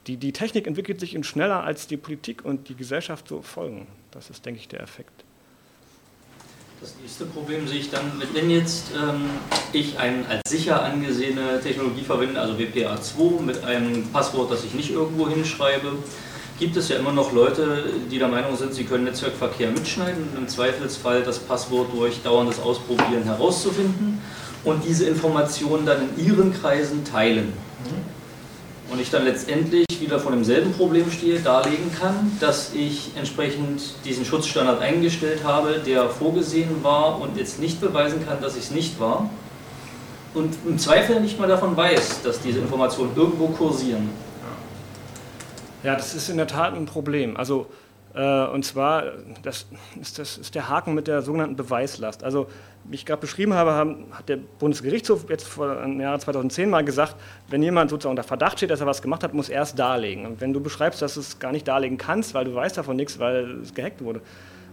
Die, die Technik entwickelt sich schneller, als die Politik und die Gesellschaft so folgen. Das ist, denke ich, der Effekt. Das nächste Problem sehe ich dann, wenn jetzt ähm, ich eine als sicher angesehene Technologie verwende, also WPA2 mit einem Passwort, das ich nicht irgendwo hinschreibe, gibt es ja immer noch Leute, die der Meinung sind, sie können Netzwerkverkehr mitschneiden und im Zweifelsfall das Passwort durch dauerndes Ausprobieren herauszufinden und diese Informationen dann in ihren Kreisen teilen. Und ich dann letztendlich wieder vor demselben Problem stehe, darlegen kann, dass ich entsprechend diesen Schutzstandard eingestellt habe, der vorgesehen war und jetzt nicht beweisen kann, dass ich es nicht war und im Zweifel nicht mal davon weiß, dass diese Informationen irgendwo kursieren. Ja, das ist in der Tat ein Problem. Also äh, und zwar, das ist, das ist der Haken mit der sogenannten Beweislast. Also, wie ich gerade beschrieben habe, hat der Bundesgerichtshof jetzt vor im Jahr 2010 mal gesagt, wenn jemand sozusagen unter Verdacht steht, dass er was gemacht hat, muss er es darlegen. Und wenn du beschreibst, dass du es gar nicht darlegen kannst, weil du weißt davon nichts, weil es gehackt wurde,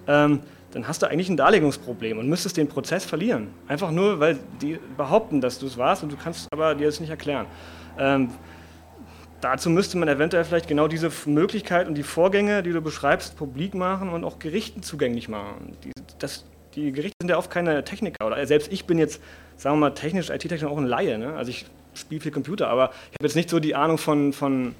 ähm, dann hast du eigentlich ein Darlegungsproblem und müsstest den Prozess verlieren. Einfach nur, weil die behaupten, dass du es warst und du kannst aber dir das nicht erklären. Ähm, dazu müsste man eventuell vielleicht genau diese Möglichkeit und die Vorgänge, die du beschreibst, publik machen und auch Gerichten zugänglich machen. Die, das, die Gerichte sind ja oft keine Techniker oder selbst ich bin jetzt, sagen wir mal, technisch, IT-technisch auch ein Laie. Ne? Also ich spiele viel Computer, aber ich habe jetzt nicht so die Ahnung von, von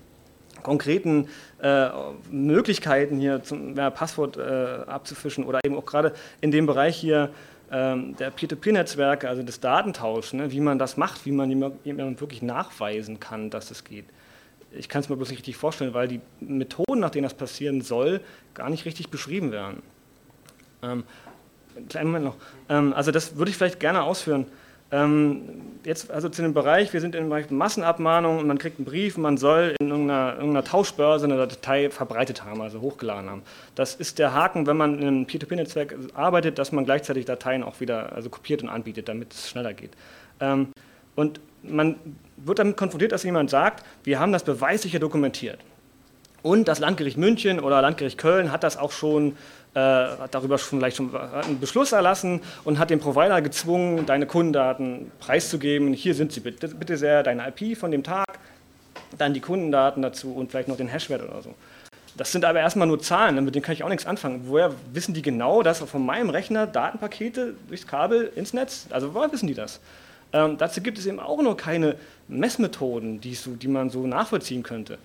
konkreten äh, Möglichkeiten hier zum ja, Passwort äh, abzufischen oder eben auch gerade in dem Bereich hier ähm, der Peer-to-Peer-Netzwerke, also des Datentauschs, ne, wie man das macht, wie man jemandem wirklich nachweisen kann, dass es geht ich kann es mir bloß nicht richtig vorstellen, weil die Methoden, nach denen das passieren soll, gar nicht richtig beschrieben werden. Ähm, kleinen Moment noch. Ähm, also das würde ich vielleicht gerne ausführen. Ähm, jetzt also zu dem Bereich, wir sind im Bereich Massenabmahnung und man kriegt einen Brief, man soll in irgendeiner, irgendeiner Tauschbörse eine Datei verbreitet haben, also hochgeladen haben. Das ist der Haken, wenn man in einem Peer-to-Peer-Netzwerk arbeitet, dass man gleichzeitig Dateien auch wieder also kopiert und anbietet, damit es schneller geht. Ähm, und man wird damit konfrontiert, dass jemand sagt, wir haben das beweislich dokumentiert. Und das Landgericht München oder Landgericht Köln hat das auch schon, darüber schon vielleicht schon einen Beschluss erlassen und hat den Provider gezwungen, deine Kundendaten preiszugeben. Hier sind sie bitte, bitte sehr, deine IP von dem Tag, dann die Kundendaten dazu und vielleicht noch den Hashwert oder so. Das sind aber erstmal nur Zahlen, mit denen kann ich auch nichts anfangen. Woher wissen die genau, dass von meinem Rechner Datenpakete durchs Kabel ins Netz, also woher wissen die das? Ähm, dazu gibt es eben auch noch keine Messmethoden, die, so, die man so nachvollziehen könnte.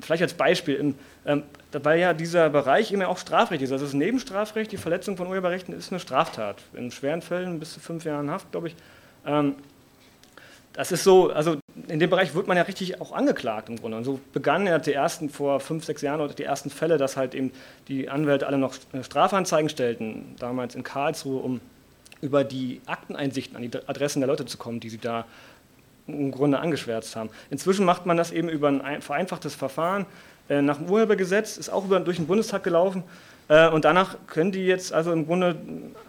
Vielleicht als Beispiel, im, ähm, weil ja dieser Bereich immer auch Strafrecht ist. Also das Nebenstrafrecht, die Verletzung von Urheberrechten ist eine Straftat. In schweren Fällen bis zu fünf Jahren Haft, glaube ich. Ähm, das ist so, also in dem Bereich wird man ja richtig auch angeklagt im Grunde. Und so begannen ja die ersten vor fünf, sechs Jahren oder die ersten Fälle, dass halt eben die Anwälte alle noch Strafanzeigen stellten, damals in Karlsruhe, um über die Akteneinsichten an die Adressen der Leute zu kommen, die sie da im Grunde angeschwärzt haben. Inzwischen macht man das eben über ein vereinfachtes Verfahren äh, nach dem Urhebergesetz, ist auch über, durch den Bundestag gelaufen. Äh, und danach können die jetzt also im Grunde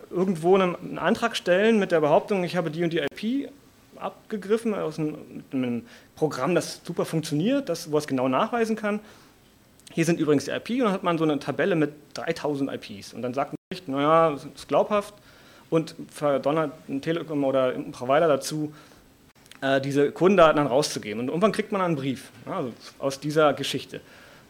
irgendwo einen, einen, Antrag stellen mit der Behauptung, ich habe die und die IP abgegriffen aus einem, einem Programm, das super funktioniert, das, wo es genau nachweisen kann. Hier sind übrigens die IP und dann hat man so eine Tabelle mit 3000 IPs. Und dann sagt man, naja, das ist glaubhaft, und verdonnert ein Telekom oder ein Provider dazu, diese Kundendaten dann rauszugeben. Und irgendwann kriegt man einen Brief also aus dieser Geschichte.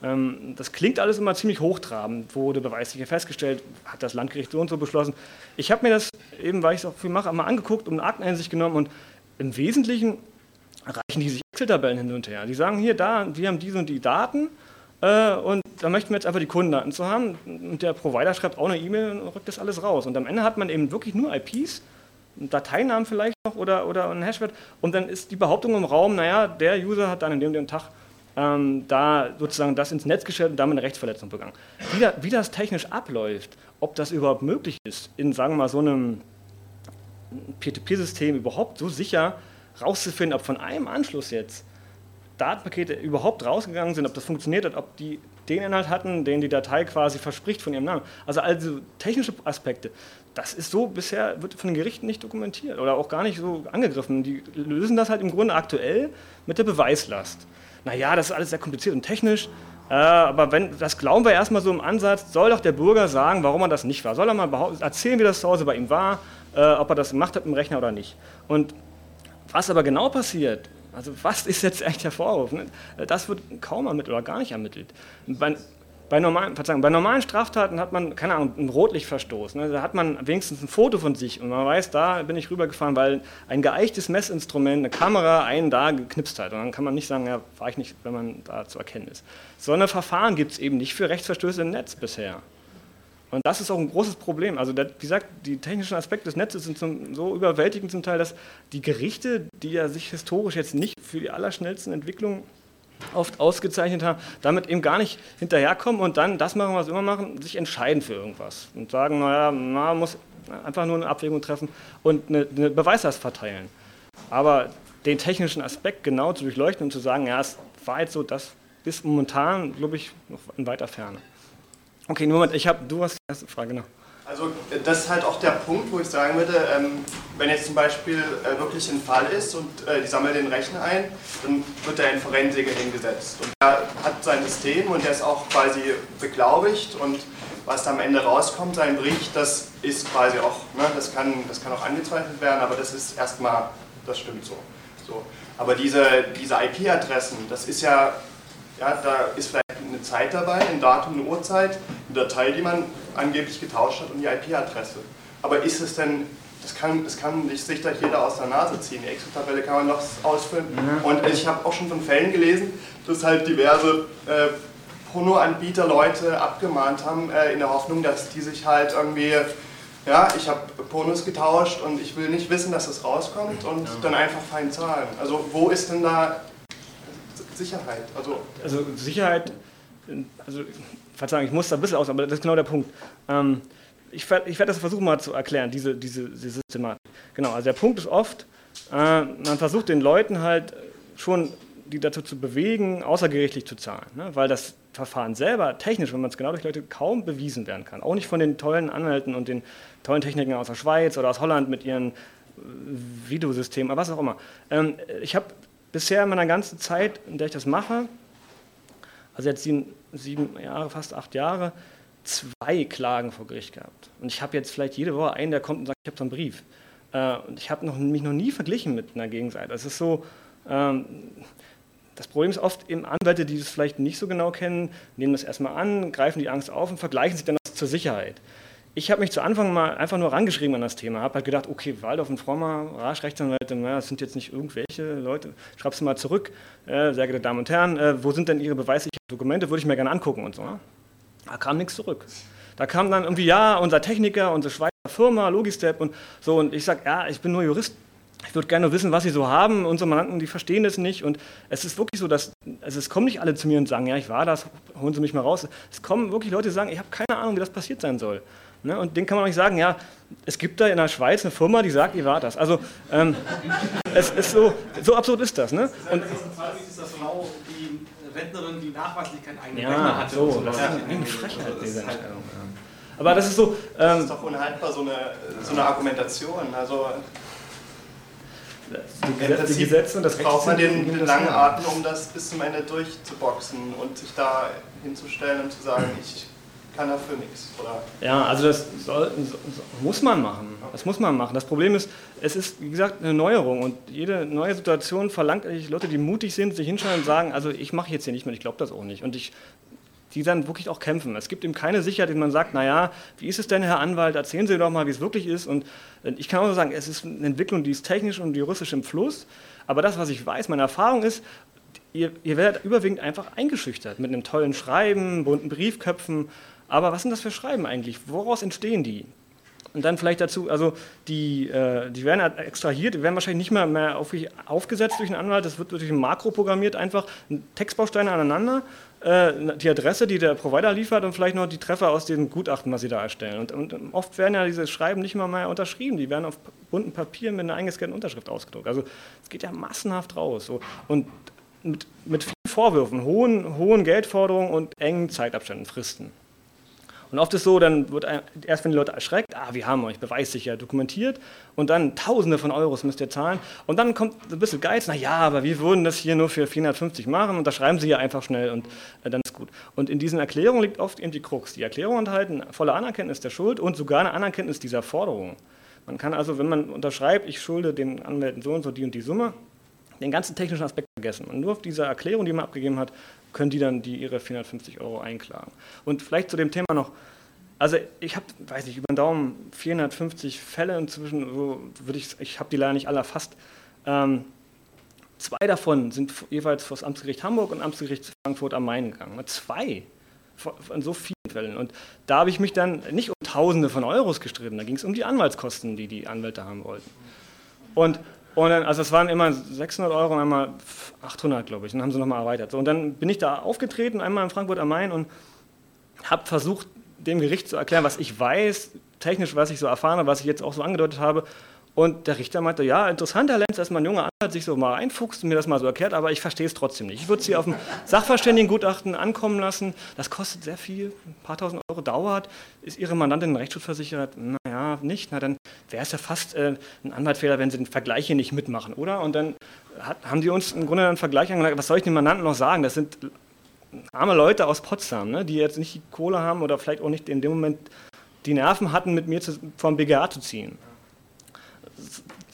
Ähm, das klingt alles immer ziemlich hochtrabend, wurde beweislich festgestellt, hat das Landgericht so und so beschlossen. Ich habe mir das eben, weil ich es auch viel mache, mal angeguckt und eine Akteneinsicht genommen und im Wesentlichen reichen die sich Excel-Tabellen hin und her. Die sagen hier, da, wir haben diese und die Daten äh, und da möchten wir jetzt einfach die Kundendaten zu haben. Und der Provider schreibt auch eine E-Mail und rückt das alles raus. Und am Ende hat man eben wirklich nur IPs, Dateinamen vielleicht noch oder, oder ein Hashwert. Und dann ist die Behauptung im Raum, naja, der User hat dann in dem, dem Tag ähm, da sozusagen das ins Netz gestellt und damit eine Rechtsverletzung begangen. Wie, da, wie, das technisch abläuft, ob das überhaupt möglich ist, in, sagen wir mal, so einem P2P-System überhaupt so sicher rauszufinden, ob von einem Anschluss jetzt Datenpakete überhaupt rausgegangen sind, ob das funktioniert hat, ob die den Inhalt hatten, den die Datei quasi verspricht von ihrem Namen. Also also technische Aspekte, das ist so bisher, wird von den Gerichten nicht dokumentiert oder auch gar nicht so angegriffen. Die lösen das halt im Grunde aktuell mit der Beweislast. Naja, das ist alles sehr kompliziert und technisch, äh, aber wenn, das glauben wir erstmal so im Ansatz, soll doch der Bürger sagen, warum er das nicht war. Soll er mal erzählen, wie das zu Hause bei ihm war, äh, ob er das gemacht hat im Rechner oder nicht. Und was aber genau passiert, also was ist jetzt eigentlich der Vorwurf? Ne? Das wird kaum ermittelt oder gar nicht ermittelt. Bei, bei, normalen, bei normalen Straftaten hat man, keine Ahnung, einen Rotlichtverstoß. Ne? Da hat man wenigstens ein Foto von sich und man weiß, da bin ich rübergefahren, weil ein geeichtes Messinstrument, eine Kamera, einen da geknipst hat. Und dann kann man nicht sagen, ja, fahre ich nicht, wenn man da zu erkennen ist. So eine Verfahren gibt es eben nicht für Rechtsverstöße im Netz bisher. Und das ist auch ein großes Problem. Also, der, wie gesagt, die technischen Aspekte des Netzes sind zum, so überwältigend zum Teil, dass die Gerichte, die ja sich historisch jetzt nicht für die allerschnellsten Entwicklungen oft ausgezeichnet haben, damit eben gar nicht hinterherkommen und dann das machen, was sie immer machen, sich entscheiden für irgendwas und sagen, naja, man muss einfach nur eine Abwägung treffen und eine, eine Beweislast verteilen. Aber den technischen Aspekt genau zu durchleuchten und zu sagen, ja, es war jetzt so, das ist momentan, glaube ich, noch in weiter Ferne. Okay, Moment, ich habe, du hast die erste Frage, genau. Also das ist halt auch der Punkt, wo ich sagen würde, ähm, wenn jetzt zum Beispiel äh, wirklich ein Fall ist und äh, die sammeln den Rechner ein, dann wird da ein Forensiker hingesetzt. Und der hat sein System und der ist auch quasi beglaubigt und was da am Ende rauskommt, sein Bericht, das ist quasi auch, ne, das, kann, das kann auch angezweifelt werden, aber das ist erstmal, das stimmt so. so. Aber diese, diese IP-Adressen, das ist ja ja, da ist vielleicht eine Zeit dabei, ein Datum, eine Uhrzeit, eine Datei, die man angeblich getauscht hat und die IP-Adresse. Aber ist es denn, das kann, das kann sich da jeder aus der Nase ziehen. Die Excel-Tabelle kann man noch ausfüllen. Mhm. Und ich habe auch schon von Fällen gelesen, dass halt diverse äh, Pornoanbieter Leute abgemahnt haben, äh, in der Hoffnung, dass die sich halt irgendwie, ja, ich habe Pornos getauscht und ich will nicht wissen, dass es rauskommt und ja. dann einfach fein zahlen. Also wo ist denn da Sicherheit? Also, also Sicherheit, also Verzeihung, ich muss da ein bisschen aus, aber das ist genau der Punkt. Ähm, ich werde ich werd das versuchen mal zu erklären, diese, diese, diese Systematik. Genau, also der Punkt ist oft, äh, man versucht den Leuten halt schon die dazu zu bewegen, außergerichtlich zu zahlen. Ne? Weil das Verfahren selber technisch, wenn man es genau durchleuchtet, kaum bewiesen werden kann. Auch nicht von den tollen Anwälten und den tollen Technikern aus der Schweiz oder aus Holland mit ihren äh, Videosystemen, was auch immer. Ähm, ich habe bisher in meiner ganzen Zeit, in der ich das mache, also jetzt sieben, sieben Jahre, fast acht Jahre, zwei Klagen vor Gericht gehabt. Und ich habe jetzt vielleicht jede Woche einen, der kommt und sagt, ich habe so einen Brief. Äh, und ich habe mich noch nie verglichen mit einer Gegenseite. Das ist so, ähm, das Problem ist oft eben Anwälte, die das vielleicht nicht so genau kennen, nehmen das erstmal an, greifen die Angst auf und vergleichen sich dann zur Sicherheit ich habe mich zu Anfang mal einfach nur rangeschrieben an das Thema, habe halt gedacht, okay, Waldorf und Frommer, Rasch, Rechtsanwälte, naja, das sind jetzt nicht irgendwelche Leute, schreib's mal zurück, äh, sehr geehrte Damen und Herren, äh, wo sind denn Ihre beweislichen Dokumente, würde ich mir gerne angucken und so. Ne? Da kam nichts zurück. Da kam dann irgendwie, ja, unser Techniker, unsere Schweizer Firma, Logistep und so, und ich sage, ja, ich bin nur Jurist, ich würde gerne wissen, was Sie so haben. Unsere Mandanten, die verstehen das nicht. Und es ist wirklich so, dass also es kommen nicht alle zu mir und sagen, ja, ich war das, holen Sie mich mal raus. Es kommen wirklich Leute, die sagen, ich habe keine Ahnung, wie das passiert sein soll. Ne? Und denen kann man auch nicht sagen, ja, es gibt da in der Schweiz eine Firma, die sagt, ihr war das. Also ähm, (laughs) es ist so, so absurd ist das. Ne? Und, das ist ein Fall, wie ist das Frau, die Rentnerin, die nachweislich keinen eigenen ja, Rechner hatte. So, so das ist eine Frechheit, diese Entscheidung. Aber das ist so. Ähm, das ist doch unhaltbar, so eine, so eine Argumentation. Also, die, Gesetze, die Gesetze und das Recht braucht man den, den langen Atem, um das bis zum Ende durchzuboxen und sich da hinzustellen und zu sagen, ich kann dafür nichts. Oder? Ja, also das soll, muss man machen. Das muss man machen. Das Problem ist, es ist, wie gesagt, eine Neuerung und jede neue Situation verlangt eigentlich Leute, die mutig sind, sich hinstellen und sagen, also ich mache jetzt hier nicht mehr, ich glaube das auch nicht. Und ich die dann wirklich auch kämpfen. Es gibt eben keine Sicherheit, in man sagt, naja, wie ist es denn, Herr Anwalt, erzählen Sie doch mal, wie es wirklich ist. Und äh, ich kann auch sagen, es ist eine Entwicklung, die ist technisch und juristisch im Fluss. Aber das, was ich weiß, meine Erfahrung ist, ihr, ihr werdet überwiegend einfach eingeschüchtert mit einem tollen Schreiben, bunten Briefköpfen. Aber was sind das für Schreiben eigentlich? Woraus entstehen die? Und dann vielleicht dazu, also die, äh, die werden halt extrahiert, die werden wahrscheinlich nicht mehr, mehr auf, aufgesetzt durch einen Anwalt, das wird durch ein Makro programmiert, einfach Textbausteine aneinander, äh, die Adresse, die der Provider liefert und vielleicht noch die Treffer aus den Gutachten, was sie da erstellen. Und, und oft werden ja diese Schreiben nicht mal mehr unterschrieben, die werden auf bunten Papier mit einer eingescannten Unterschrift ausgedruckt. Also es geht ja massenhaft raus. So. Und mit, mit vielen Vorwürfen, hohen, hohen Geldforderungen und engen Zeitabständen, Fristen. Und oft ist so, dann wird erst, wenn die Leute erschreckt, ah, wir haben euch beweissicher dokumentiert und dann Tausende von Euros müsst ihr zahlen. Und dann kommt ein bisschen Geiz, na ja, aber wir würden das hier nur für 450 machen und da schreiben sie ja einfach schnell und äh, dann ist gut. Und in diesen Erklärungen liegt oft eben die Krux. Die Erklärungen enthalten volle Anerkenntnis der Schuld und sogar eine Anerkenntnis dieser Forderung. Man kann also, wenn man unterschreibt, ich schulde den Anwälten so und so die und die Summe, den ganzen technischen Aspekt vergessen. Und nur auf dieser Erklärung, die man abgegeben hat, können die dann die ihre 450 Euro einklagen. Und vielleicht zu dem Thema noch, also ich habe, weiß nicht, über den Daumen 450 Fälle inzwischen, so würde ich, ich habe die leider nicht alle erfasst. Ähm, zwei davon sind jeweils vor das Amtsgericht Hamburg und Amtsgericht Frankfurt am Main gegangen. Zwei in so vielen Fällen. Und da habe ich mich dann nicht um Tausende von Euros gestritten, da ging es um die Anwaltskosten, die die Anwälte haben wollten. Und und dann, also es waren immer 600 Euro und einmal 800, glaube ich. Und dann haben sie nochmal erweitert. So, und dann bin ich da aufgetreten, einmal in Frankfurt am Main und habe versucht, dem Gericht zu erklären, was ich weiß, technisch, was ich so erfahren habe, was ich jetzt auch so angedeutet habe. Und der Richter meinte, ja, interessant, Herr Lenz, dass mein junger Anwalt sich so mal einfuchst und mir das mal so erklärt, aber ich verstehe es trotzdem nicht. Ich würde Sie auf dem Sachverständigengutachten ankommen lassen. Das kostet sehr viel, ein paar tausend Euro dauert. Ist Ihre Mandantin rechtsschutzversichert? Naja, nicht. Na, dann wäre es ja fast äh, ein Anwaltfehler, wenn Sie den Vergleich hier nicht mitmachen, oder? Und dann hat, haben die uns im Grunde einen Vergleich angelegt. Was soll ich den Mandanten noch sagen? Das sind arme Leute aus Potsdam, ne, die jetzt nicht die Kohle haben oder vielleicht auch nicht in dem Moment die Nerven hatten, mit mir zu, vom BGA zu ziehen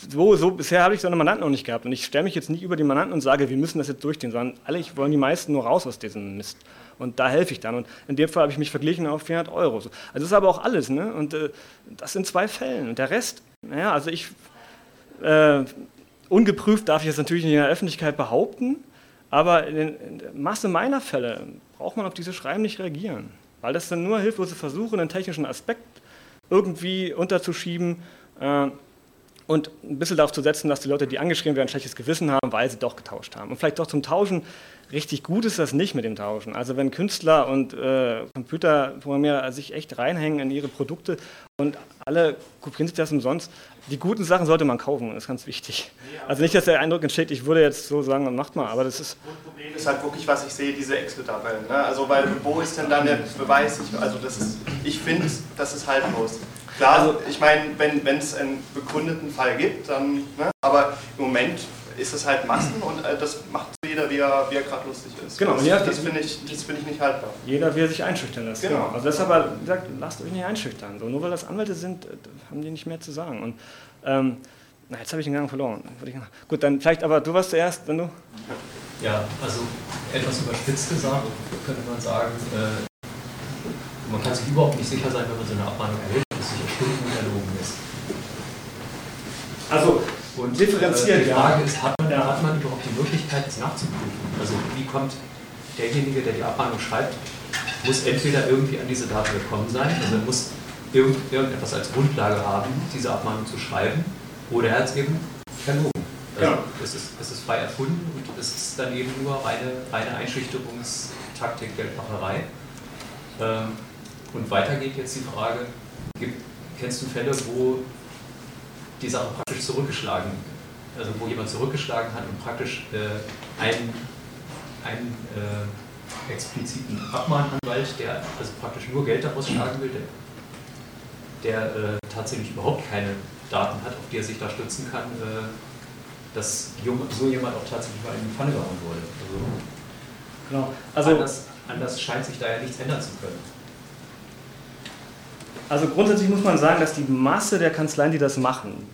so, so bisher habe ich so eine Mandanten noch nicht gehabt. Und ich stelle mich jetzt nicht über die Mandanten und sage, wir müssen das jetzt durchziehen, sondern alle wollen die meisten nur raus aus diesem Mist. Und da helfe ich dann. Und in dem Fall habe ich mich verglichen auf 400 Euro. Also das ist aber auch alles. Ne? Und äh, das sind zwei Fällen. Und der Rest, naja, also ich, äh, ungeprüft darf ich das natürlich nicht in der Öffentlichkeit behaupten, aber in der Masse meiner Fälle braucht man auf diese Schreiben nicht reagieren. Weil das dann nur hilflose Versuche, einen technischen Aspekt irgendwie unterzuschieben. Äh, und ein bisschen darauf zu setzen, dass die Leute, die angeschrieben werden, ein schlechtes Gewissen haben, weil sie doch getauscht haben. Und vielleicht doch zum Tauschen, richtig gut ist das nicht mit dem Tauschen. Also wenn Künstler und äh, Computerprogrammierer sich echt reinhängen in ihre Produkte und alle kopieren sich das umsonst, die guten Sachen sollte man kaufen, das ist ganz wichtig. Also nicht, dass der Eindruck entsteht, ich würde jetzt so sagen, macht mal, aber das ist... Das Problem ist halt wirklich, was ich sehe, diese Excel-Tabellen. Ne? Also weil, wo ist denn dann der Beweis? Ich, also das ist, ich finde, das ist haltlos. Klar, also ich meine, wenn es einen begründeten Fall gibt, dann, ne? aber im Moment ist es halt Massen und äh, das macht jeder, wie er, er gerade lustig ist. Genau, das, ja, das finde ich, find ich nicht haltbar. Jeder, wie er sich einschüchtern lässt. Genau. genau. Also deshalb wie gesagt, lasst euch nicht einschüchtern. So, nur weil das Anwälte sind, äh, haben die nicht mehr zu sagen. Und ähm, na, jetzt habe ich den Gang verloren. Gut, dann vielleicht, aber du warst zuerst, wenn du. Ja, also etwas überspitzt gesagt könnte man sagen, äh, man kann sich überhaupt nicht sicher sein, wenn man so eine Abmahnung erhält Also, und differenziert, äh, die Frage ja. ist, hat man, hat man überhaupt die Möglichkeit, das nachzuprüfen? Also, wie kommt derjenige, der die Abmahnung schreibt, muss entweder irgendwie an diese Daten gekommen sein, also er muss irgend, irgendetwas als Grundlage haben, diese Abmahnung zu schreiben, oder er hat es eben verlogen. Also ja. es, ist, es ist frei erfunden und es ist dann eben nur reine, reine Einschüchterungstaktik, Geldmacherei. Ähm, und weiter geht jetzt die Frage, gibt, kennst du Fälle, wo die Sache praktisch zurückgeschlagen, also wo jemand zurückgeschlagen hat und praktisch äh, einen, einen äh, expliziten Abmahnanwalt, der also praktisch nur Geld daraus schlagen will, der, der äh, tatsächlich überhaupt keine Daten hat, auf die er sich da stützen kann, äh, dass so jemand auch tatsächlich mal in die Pfanne gehauen wurde. Also, genau. also anders, anders scheint sich da ja nichts ändern zu können. Also grundsätzlich muss man sagen, dass die Masse der Kanzleien, die das machen,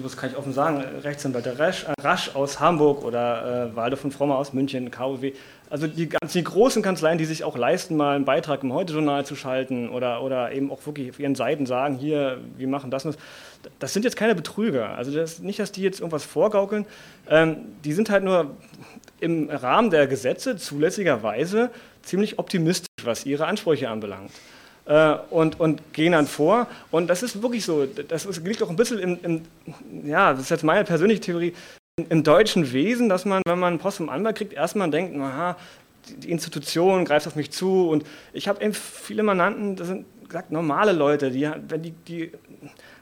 das kann ich offen sagen, Rechtsanwälte Rasch, Rasch aus Hamburg oder äh, Waldo von Frommer aus München, KOW, also die, die großen Kanzleien, die sich auch leisten, mal einen Beitrag im Heute-Journal zu schalten oder, oder eben auch wirklich auf ihren Seiten sagen, hier, wir machen das und das, das sind jetzt keine Betrüger. Also das, nicht, dass die jetzt irgendwas vorgaukeln, ähm, die sind halt nur im Rahmen der Gesetze zulässigerweise ziemlich optimistisch, was ihre Ansprüche anbelangt äh, und, und gehen dann vor. Und das ist wirklich so, das ist, liegt auch ein bisschen im, im, ja, das ist jetzt meine persönliche Theorie, im deutschen Wesen, dass man, wenn man Post vom Anwalt kriegt, erstmal denkt, aha, die Institution greift auf mich zu. Und ich habe eben viele Mandanten, das sind gesagt normale Leute, die, die, die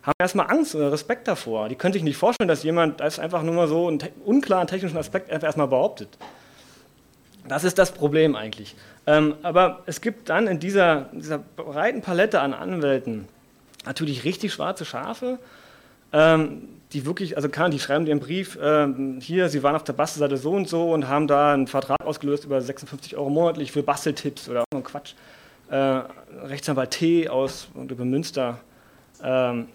haben erstmal Angst oder Respekt davor. Die können sich nicht vorstellen, dass jemand das einfach nur mal so einen unklaren technischen Aspekt erstmal behauptet. Das ist das Problem eigentlich. Ähm, aber es gibt dann in dieser, dieser, breiten Palette an Anwälten natürlich richtig schwarze Schafe, ähm, die wirklich, also kann, die schreiben dir einen Brief, ähm, hier, sie waren auf der Bastelseite so und so und haben da einen Vertrag ausgelöst über 56 Euro monatlich für Basteltipps oder so Quatsch. Äh, Rechtsanwalt T aus über Münster. Ähm,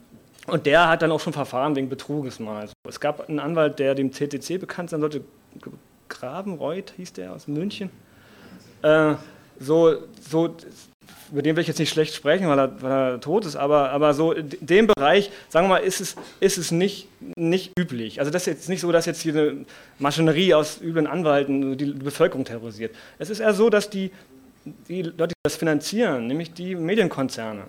und der hat dann auch schon Verfahren wegen Betruges mal. Also es gab einen Anwalt, der dem CCC bekannt sein sollte, Grabenreuth hieß der aus München. Äh, so, so, über den will ich jetzt nicht schlecht sprechen, weil er, weil er tot ist, aber, aber so in dem Bereich, sagen wir mal, ist es, ist es nicht, nicht üblich. Also das ist jetzt nicht so, dass jetzt hier eine Maschinerie aus üblen Anwalten die Bevölkerung terrorisiert. Es ist eher so, dass die, die Leute, die das finanzieren, nämlich die Medienkonzerne,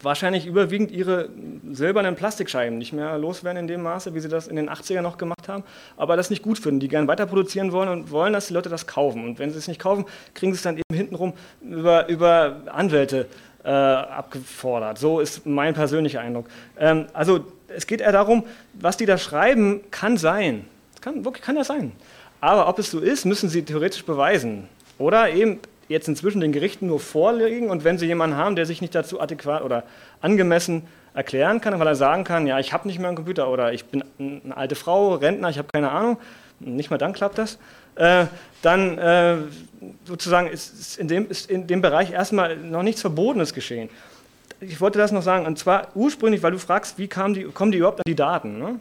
wahrscheinlich überwiegend ihre silbernen Plastikscheiben nicht mehr loswerden in dem Maße, wie sie das in den 80er noch gemacht haben, aber das nicht gut finden, die gerne weiter produzieren wollen und wollen, dass die Leute das kaufen. Und wenn sie es nicht kaufen, kriegen sie es dann eben hintenrum über, über Anwälte äh, abgefordert. So ist mein persönlicher Eindruck. Ähm, also es geht eher darum, was die da schreiben, kann sein. Kann, wirklich, kann ja sein. Aber ob es so ist, müssen sie theoretisch beweisen. Oder eben jetzt inzwischen den Gerichten nur vorlegen und wenn sie jemanden haben, der sich nicht dazu adäquat oder angemessen erklären kann, weil er sagen kann, ja, ich habe nicht mehr einen Computer oder ich bin eine alte Frau, Rentner, ich habe keine Ahnung, nicht mal dann klappt das, äh, dann äh, sozusagen ist, ist, in dem, ist in dem Bereich erstmal noch nichts Verbotenes geschehen. Ich wollte das noch sagen, und zwar ursprünglich, weil du fragst, wie die, kommen die überhaupt an die Daten? Ne?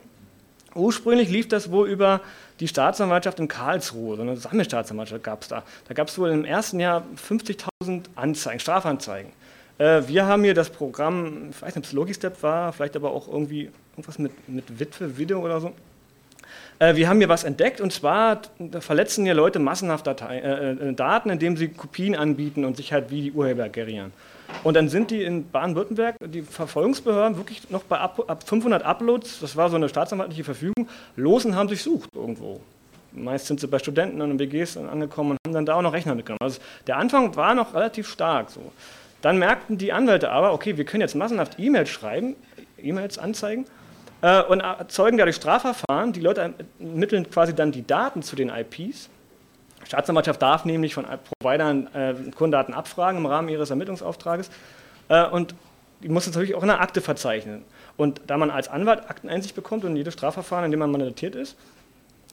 Ursprünglich lief das wohl über die Staatsanwaltschaft in Karlsruhe, so eine Sammelstaatsanwaltschaft gab es da. Da gab es wohl im ersten Jahr 50.000 Anzeigen, Strafanzeigen. Äh, wir haben hier das Programm, ich weiß nicht, ob es Logistep war, vielleicht aber auch irgendwie irgendwas mit, mit Witwe, Video oder so. Äh, wir haben hier was entdeckt und zwar verletzen hier Leute massenhaft Datei, äh, äh, Daten, indem sie Kopien anbieten und sich halt wie die Urheber gerieren. Und dann sind die in Baden-Württemberg, die Verfolgungsbehörden, wirklich noch bei ab, ab 500 Uploads, das war so eine staatsanwaltliche Verfügung, los und haben durchsucht irgendwo. Meist sind sie bei Studenten und WGs angekommen und haben dann da auch noch Rechner mitgenommen. Also der Anfang war noch relativ stark so. Dann merkten die Anwälte aber, okay, wir können jetzt massenhaft E-Mails schreiben, E-Mails anzeigen äh, und erzeugen dadurch Strafverfahren. Die Leute ermitteln quasi dann die Daten zu den IPs Staatsanwaltschaft darf nämlich von Providern äh, Kundendaten abfragen im Rahmen ihres Ermittlungsauftrages äh, und muss es natürlich auch in einer Akte verzeichnen. Und da man als Anwalt Akteneinsicht bekommt und jedes Strafverfahren, in dem man mandatiert ist,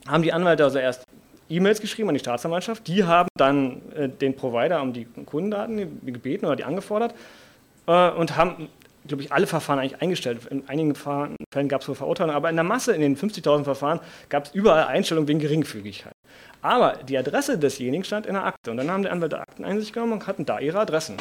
haben die Anwälte also erst E-Mails geschrieben an die Staatsanwaltschaft, die haben dann äh, den Provider um die Kundendaten gebeten oder die angefordert äh, und haben, glaube ich, alle Verfahren eigentlich eingestellt. In einigen Fällen gab es wohl Verurteilungen, aber in der Masse, in den 50.000 Verfahren, gab es überall Einstellungen wegen Geringfügigkeit. Aber die Adresse desjenigen stand in der Akte. Und dann haben die Anwälte Akteneinsicht genommen und hatten da ihre Adressen.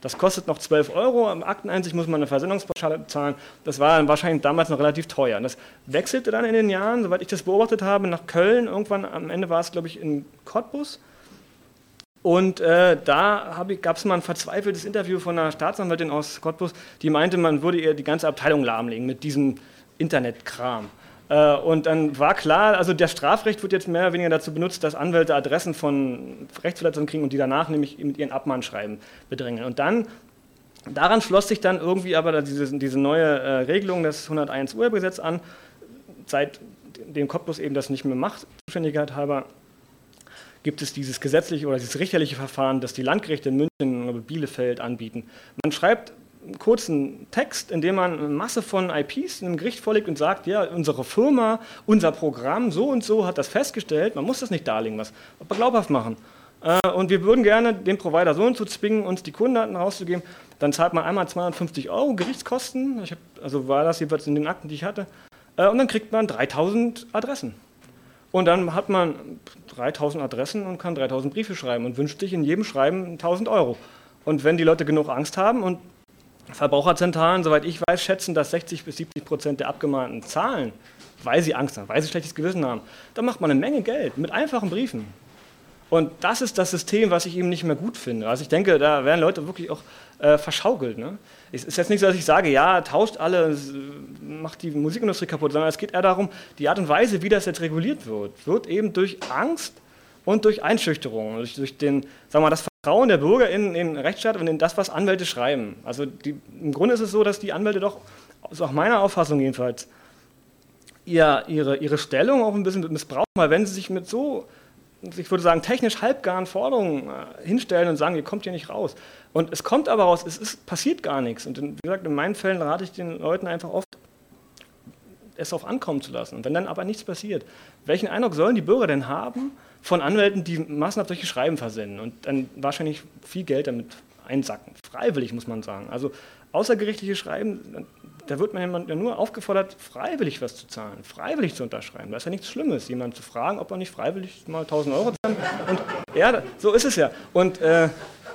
Das kostet noch 12 Euro. Im Akteneinsicht muss man eine Versendungspauschale zahlen. Das war dann wahrscheinlich damals noch relativ teuer. Und das wechselte dann in den Jahren, soweit ich das beobachtet habe, nach Köln. Irgendwann am Ende war es, glaube ich, in Cottbus. Und äh, da gab es mal ein verzweifeltes Interview von einer Staatsanwältin aus Cottbus, die meinte, man würde ihr die ganze Abteilung lahmlegen mit diesem Internetkram. Äh, und dann war klar, also das Strafrecht wird jetzt mehr oder weniger dazu benutzt, dass Anwälte Adressen von Rechtsverletzungen kriegen und die danach nämlich mit ihren Abmahnschreiben bedrängen. Und dann, daran schloss sich dann irgendwie aber diese, diese neue äh, Regelung des 101 Urhebergesetz an, seit dem Cottbus eben das nicht mehr macht, Zuständigkeit halber, gibt es dieses gesetzliche oder dieses richterliche Verfahren, das die Landgerichte in München oder Bielefeld anbieten. Man schreibt kurzen Text, in dem man eine Masse von IPs einem Gericht vorlegt und sagt, ja, unsere Firma, unser Programm, so und so hat das festgestellt, man muss das nicht darlegen, was aber glaubhaft machen. Äh, und wir würden gerne den Provider so und so zwingen, uns die Kundendaten rauszugeben. dann zahlt man einmal 250 Euro Gerichtskosten, hab, also war das jeweils in den Akten, die ich hatte, äh, und dann kriegt man 3000 Adressen. Und dann hat man 3000 Adressen und kann 3000 Briefe schreiben und wünscht sich in jedem Schreiben 1000 Euro. Und wenn die Leute genug Angst haben und Verbraucherzentralen, soweit ich weiß, schätzen, dass 60 bis 70 Prozent der Abgemahnten zahlen, weil sie Angst haben, weil sie schlechtes Gewissen haben, dann macht man eine Menge Geld mit einfachen Briefen. Und das ist das System, was ich eben nicht mehr gut finde. Also ich denke, da werden Leute wirklich auch äh, verschaukelt. Ne? Es ist jetzt nicht so, dass ich sage, ja, tauscht alle, macht die Musikindustrie kaputt, sondern es geht eher darum, die Art und Weise, wie das jetzt reguliert wird, wird eben durch Angst und durch Einschüchterung, durch, durch den, sagen wir mal, das Vertrauen der Bürger in den Rechtsstaat und in das, was Anwälte schreiben. Also die, im Grunde ist es so, dass die Anwälte doch, also auch meiner Auffassung jedenfalls, ihr, ihre, ihre Stellung auch ein bisschen missbrauchen, weil wenn sie sich mit so ich würde sagen, technisch halbgaren Forderungen äh, hinstellen und sagen, ihr kommt hier nicht raus. Und es kommt aber raus, es ist, passiert gar nichts. Und in, wie gesagt, in meinen Fällen rate ich den Leuten einfach oft, es darauf ankommen zu lassen. Und wenn dann aber nichts passiert, welchen Eindruck sollen die Bürger denn haben von Anwälten, die massenhaft solche Schreiben versenden und dann wahrscheinlich viel Geld damit einsacken? Freiwillig, muss man sagen. Also außergerichtliche Schreiben, da wird man ja nur aufgefordert, freiwillig was zu zahlen, freiwillig zu unterschreiben. Da ist ja nichts Schlimmes, jemanden zu fragen, ob er nicht freiwillig mal 1000 Euro zahlen Und ja, so ist es ja. Und äh,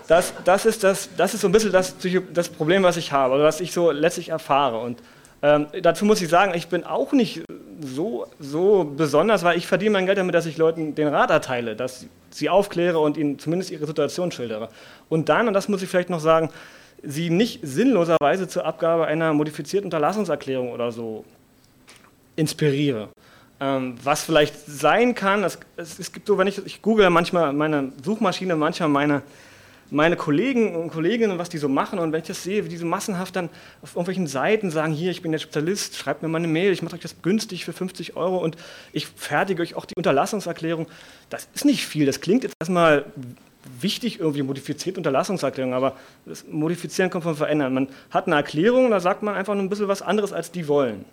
das, das, ist das, das ist so ein bisschen das, das Problem, was ich habe, oder was ich so letztlich erfahre. Und ähm, dazu muss ich sagen, ich bin auch nicht so, so besonders, weil ich verdiene mein Geld damit, dass ich Leuten den Rat erteile, dass sie aufkläre und ihnen zumindest ihre Situation schildere. Und dann, und das muss ich vielleicht noch sagen, sie nicht sinnloserweise zur Abgabe einer modifizierten Unterlassungserklärung oder so inspiriere. Ähm, was vielleicht sein kann, es, es, gibt so, wenn ich, ich google manchmal meine Suchmaschine, manchmal meine, meine Kollegen und Kolleginnen, was die so machen und wenn ich das sehe, wie diese massenhaft dann auf irgendwelchen Seiten sagen, hier, ich bin der Spezialist, schreibt mir mal eine Mail, ich mache euch das günstig für 50 Euro und ich fertige euch auch die Unterlassungserklärung, das ist nicht viel, das klingt jetzt erstmal wichtig, irgendwie modifiziert Unterlassungserklärung, aber das Modifizieren kommt von Verändern. Man hat eine Erklärung, da sagt man einfach nur ein bisschen was anderes, als die wollen.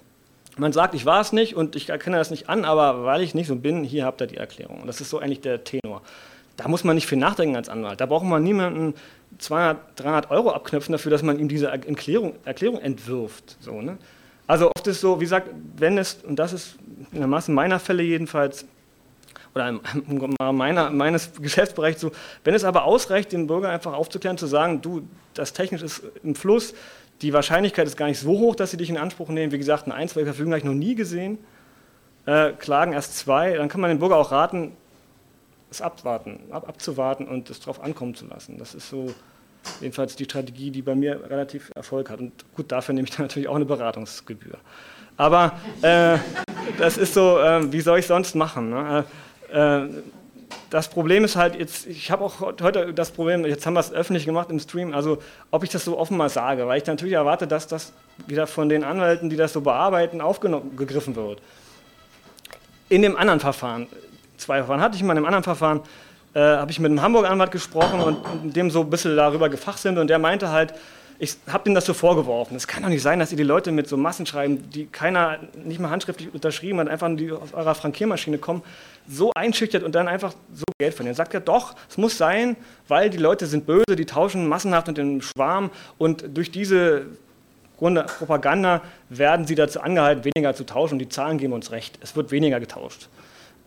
Man sagt, ich war es nicht und ich erkenne das nicht an, aber weil ich nicht so bin, hier habt ihr die Erklärung. Und das ist so eigentlich der Tenor. Da muss man nicht viel nachdenken als Anwalt. Da braucht man niemanden 200, 300 Euro abknöpfen dafür, dass man ihm diese Erklärung, Erklärung entwirft. So, ne? Also oft ist so, wie gesagt, wenn es, und das ist in der Masse meiner Fälle jedenfalls, oder meiner, meines Geschäftsbereichs so. Wenn es aber ausreicht, den Bürger einfach aufzuklären, zu sagen, du, das technisch ist im Fluss, die Wahrscheinlichkeit ist gar nicht so hoch, dass sie dich in Anspruch nehmen. Wie gesagt, eine Verfügung habe ich noch nie gesehen. Äh, klagen erst zwei, dann kann man den Bürger auch raten, es abwarten, ab, abzuwarten und es darauf ankommen zu lassen. Das ist so jedenfalls die Strategie, die bei mir relativ Erfolg hat. Und gut, dafür nehme ich dann natürlich auch eine Beratungsgebühr. Aber äh, das ist so, äh, wie soll ich sonst machen? Ne? Äh, das Problem ist halt jetzt, ich habe auch heute das Problem, jetzt haben wir es öffentlich gemacht im Stream, also ob ich das so offen mal sage, weil ich natürlich erwarte, dass das wieder von den Anwälten, die das so bearbeiten, aufgegriffen wird. In dem anderen Verfahren, zwei Verfahren hatte ich mal, in dem anderen Verfahren äh, habe ich mit einem Hamburg-Anwalt gesprochen und dem so ein bisschen darüber gefachsimpelt und der meinte halt, ich habe denen das so vorgeworfen. Es kann doch nicht sein, dass ihr die Leute mit so Massen schreiben, die keiner nicht mal handschriftlich unterschrieben hat, einfach die aus eurer Frankiermaschine kommen, so einschüchtert und dann einfach so Geld verdienen. Sagt er doch, es muss sein, weil die Leute sind böse, die tauschen massenhaft mit dem Schwarm und durch diese Grunde Propaganda werden sie dazu angehalten, weniger zu tauschen. Die Zahlen geben uns recht. Es wird weniger getauscht.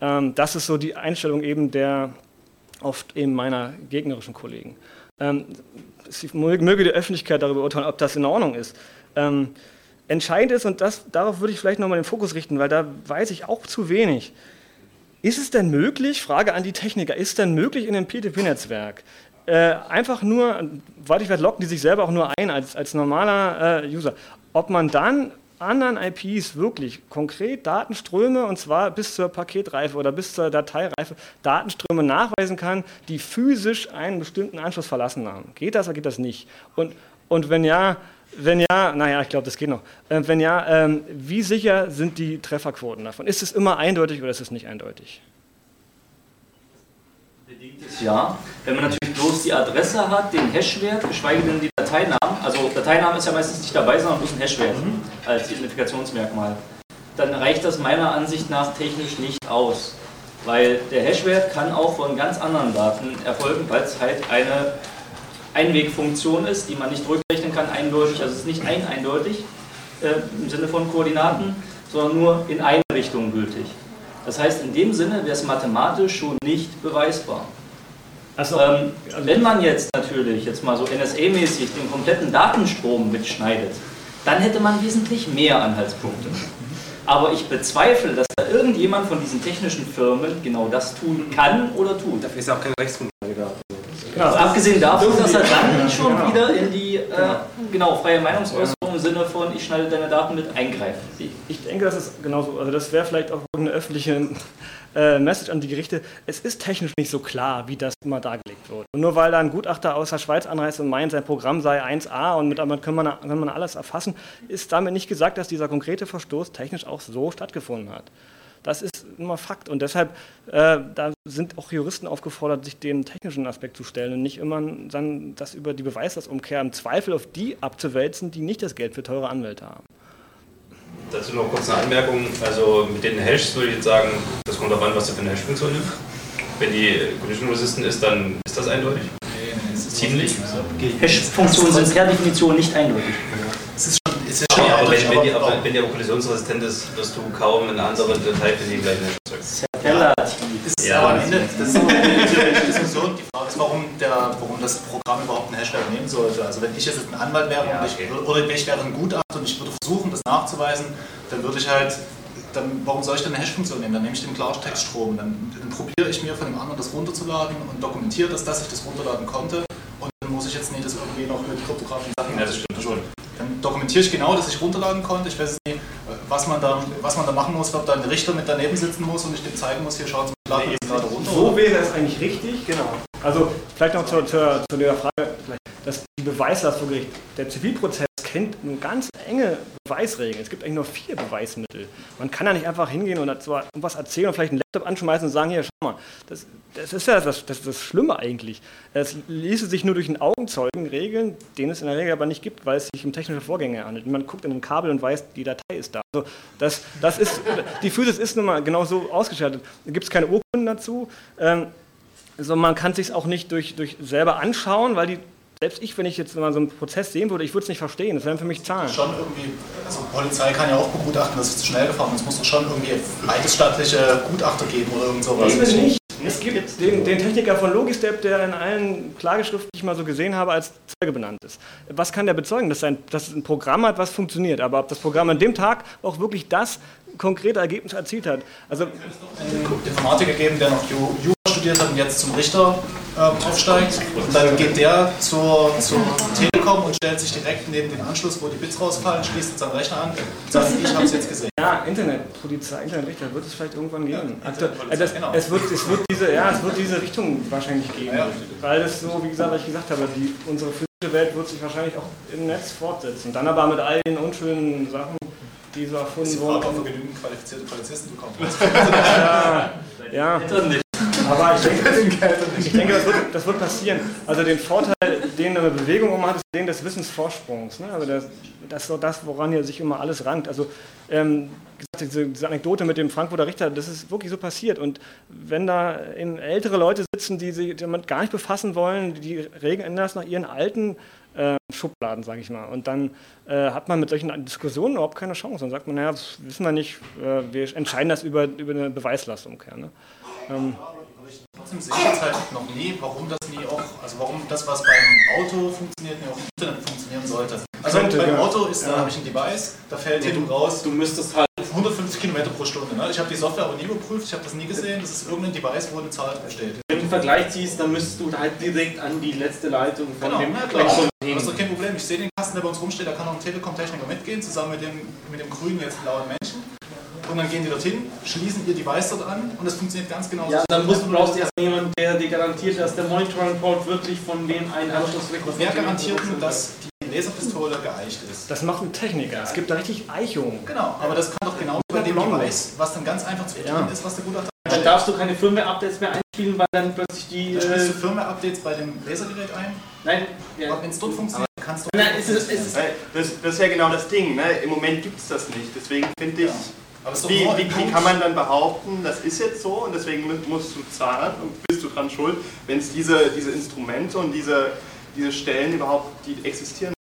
Ähm, das ist so die Einstellung eben der oft eben meiner gegnerischen Kollegen. Ähm, möge die Öffentlichkeit darüber urteilen, ob das in Ordnung ist. Ähm, entscheidend ist, und das, darauf würde ich vielleicht nochmal den Fokus richten, weil da weiß ich auch zu wenig. Ist es denn möglich, Frage an die Techniker, ist es denn möglich in einem PTP-Netzwerk, äh, einfach nur, weil ich werde, locken die sich selber auch nur ein als, als normaler äh, User, ob man dann anderen IPs wirklich konkret Datenströme, und zwar bis zur Paketreife oder bis zur Dateireife, Datenströme nachweisen kann, die physisch einen bestimmten Anschluss verlassen haben. Geht das oder geht das nicht? Und, und wenn ja, wenn ja, naja, ich glaube, das geht noch. Äh, wenn ja, ähm, wie sicher sind die Trefferquoten davon? Ist es immer eindeutig oder ist es nicht eindeutig? Bedingtes Ja. Wenn man natürlich bloß die Adresse hat, den Hashwert, geschweige denn die Dateinamen, also Dateinamen ist ja meistens nicht dabei, sondern bloß ein Hashwert mhm. als Identifikationsmerkmal, dann reicht das meiner Ansicht nach technisch nicht aus. Weil der Hashwert kann auch von ganz anderen Daten erfolgen, weil es halt eine Einwegfunktion ist, die man nicht rückrechnen kann eindeutig, also es ist nicht ein eindeutig äh, im Sinne von Koordinaten, sondern nur in eine Richtung gültig. Das heißt, in dem Sinne wäre es mathematisch schon nicht beweisbar. Also, ähm, also wenn man jetzt natürlich, jetzt mal so NSA-mäßig, den kompletten Datenstrom mitschneidet, dann hätte man wesentlich mehr Anhaltspunkte. Aber ich bezweifle, dass da irgendjemand von diesen technischen Firmen genau das tun kann oder tut. Dafür ist ja auch keine Rechtsgrundlage da. Genau. Also abgesehen davon, dass er dann schon genau. wieder in die äh, genau, freie Meinungsäußerung Sinne von, ich schneide deine Daten mit eingreift. Ich denke, das ist genauso. Also das wäre vielleicht auch eine öffentliche äh, Message an die Gerichte. Es ist technisch nicht so klar, wie das immer dargelegt wird. Und nur weil da ein Gutachter aus der Schweiz anreist und meint, sein Programm sei 1a und mit damit kann man, kann man alles erfassen, ist damit nicht gesagt, dass dieser konkrete Verstoß technisch auch so stattgefunden hat. Das ist immer Fakt und deshalb äh, da sind auch Juristen aufgefordert, sich den technischen Aspekt zu stellen und nicht immer dann das über die Beweislastumkehr im Zweifel auf die abzuwälzen, die nicht das Geld für teure Anwälte haben. Dazu noch kurz eine Anmerkung. Also mit den Hashes würde ich jetzt sagen, das kommt darauf an, was du für eine Hash-Funktion nimmst. Wenn die Collision Resistant ist, dann ist das eindeutig. Ziemlich. Hash-Funktionen sind per Definition nicht eindeutig. Ist schon, es ist schon aber, aber, wenn, wenn, die, aber wenn die aber kollisionsresistent ist, wirst du kaum in einer anderen Datei für die gleichen Hash erzeugen. Relativ. Ja, aber am Ende, das ist so eine Diskussion. Die Frage ist, warum, der, warum das Programm überhaupt einen Hashtag nehmen sollte. Also wenn ich jetzt ein Anwalt wäre ja, okay. ich, oder ich wäre ein Gutachter und ich würde versuchen, das nachzuweisen, dann würde ich halt dann, warum soll ich dann eine Hash-Funktion nehmen? Dann nehme ich den Klartextstrom, dann, dann probiere ich mir von dem anderen das runterzuladen und dokumentiere das, dass ich das runterladen konnte. Und dann muss ich jetzt nicht das irgendwie noch mit kryptografischen Sachen. Ja, das stimmt schon. Dann dokumentiere ich genau, dass ich runterladen konnte. Ich weiß nicht, was man da, was man da machen muss, ob da ein Richter mit daneben sitzen muss und ich dem zeigen muss, hier schaut mal, nee, gerade runter. So wäre es eigentlich richtig, genau. Also vielleicht noch zu, zu, zu der Frage, dass die Beweislast vor Gericht, der Zivilprozess kennt eine ganz enge Beweisregeln. Es gibt eigentlich nur vier Beweismittel. Man kann ja nicht einfach hingehen und was erzählen und vielleicht einen Laptop anschmeißen und sagen, hier, schau mal, das, das ist ja das, das, das Schlimme eigentlich. Es ließe sich nur durch einen Augenzeugen regeln, den es in der Regel aber nicht gibt, weil es sich um technische Vorgänge handelt. Man guckt in ein Kabel und weiß, die Datei ist da. Also das, das ist, die Physis ist nun mal genau so ausgestattet. Da gibt es keine Urkunden dazu. Ähm, also man kann es sich auch nicht durch, durch selber anschauen, weil die selbst ich, wenn ich jetzt mal so einen Prozess sehen würde, ich würde es nicht verstehen. Das wären für mich Zahlen. Schon irgendwie, also Polizei kann ja auch begutachten, dass es zu schnell gefahren ist. Es muss doch schon irgendwie eidesstattliche Gutachter geben oder irgend sowas. Eben nicht. Es gibt den, den, Techniker von Logistep, der in allen Klageschriften, die ich mal so gesehen habe, als Zeuge benannt ist. Was kann der bezeugen? Dass, ein, dass ein Programm hat, was funktioniert. Aber ob das Programm an dem Tag auch wirklich das konkrete Ergebnis erzielt hat. Also, es einen Informatiker geben, der noch Jura studiert hat und jetzt zum Richter äh, aufsteigt. Und dann geht der zur, zur Telekom und stellt sich direkt neben den Anschluss, wo die Bits rausfallen, schließt seinen Rechner an und sagt, ich habe es jetzt gesehen. Ja, Internet, Polizei, Internetrichter wird es vielleicht irgendwann geben. Ja, also, das, genau. es, wird, es, wird diese, ja, es wird diese Richtung wahrscheinlich geben. Ja. Weil es so, wie gesagt, was ich gesagt habe, die, unsere physische Welt wird sich wahrscheinlich auch im Netz fortsetzen. Dann aber mit all den unschönen Sachen, die so erfunden wurden. Wir genügend qualifizierte Polizisten bekommen. (laughs) ja, ja. Aber ich denke, (laughs) ich denke das, wird, das, wird, passieren. Also den Vorteil, den eine Bewegung um hat, ist den des Wissensvorsprungs. Ne? Also das, das ist so das, woran hier sich immer alles rankt. Also ähm, diese, diese, Anekdote mit dem Frankfurter Richter, das ist wirklich so passiert. Und wenn da ältere Leute sitzen, die sich damit gar nicht befassen wollen, die regeln das nach ihren alten äh, Schubladen, sage ich mal. Und dann äh, hat man mit solchen Diskussionen überhaupt keine Chance. Dann sagt man, naja, das wissen wir nicht, äh, wir entscheiden das über, über eine Beweislastumkehr. Ne? Ähm, Trotzdem sehe ich jetzt halt noch nie, warum das nie auch, also warum das, was beim Auto funktioniert, nicht auch im Internet funktionieren sollte. Also Könnte, beim ja. Auto ist, ja. da habe ich ein Device, da fällt nee, hinten raus. Du müsstest halt 150 Kilometer pro Stunde. Ne? Ich habe die Software aber nie überprüft, ich habe das nie gesehen. Das ist irgendein Device, wo eine Zahl steht. Wenn du einen Vergleich ziehst, dann müsstest du halt direkt an die letzte Leitung von genau, dem ja, klar. Das ist doch kein Problem. Ich sehe den Kasten, der bei uns rumsteht, da kann auch ein Telekom-Techniker mitgehen, zusammen mit dem, mit dem grünen, jetzt blauen Menschen. Und dann gehen die dorthin, schließen ihr Device dort an und es funktioniert ganz genau ja, so. dann musst, brauchst du erst jemanden, der dir garantiert, dass der Monitoring-Port wirklich von dem einen Anschluss weg Wer garantiert, dass die Laserpistole geeicht ist? Das macht ein Techniker. Es gibt da richtig Eichungen. Genau, aber das kann doch genau bei dem Device, was dann ganz einfach zu bedienen ja. ist, was der Gutachter dann darfst du keine Firmware-Updates mehr einspielen, weil dann plötzlich die. Da spielst du äh, Firmware-Updates bei dem Lasergerät ein? Nein. Ja. Wenn es dort funktioniert, kannst du. Nein, ist es, ist es das, das, ist ja genau das Ding. Ne? Im Moment gibt es das nicht. Deswegen finde ich. Ja. Wie, wie, wie, kann man dann behaupten, das ist jetzt so und deswegen musst du zahlen und bist du dran schuld, wenn es diese, diese Instrumente und diese, diese Stellen überhaupt, die existieren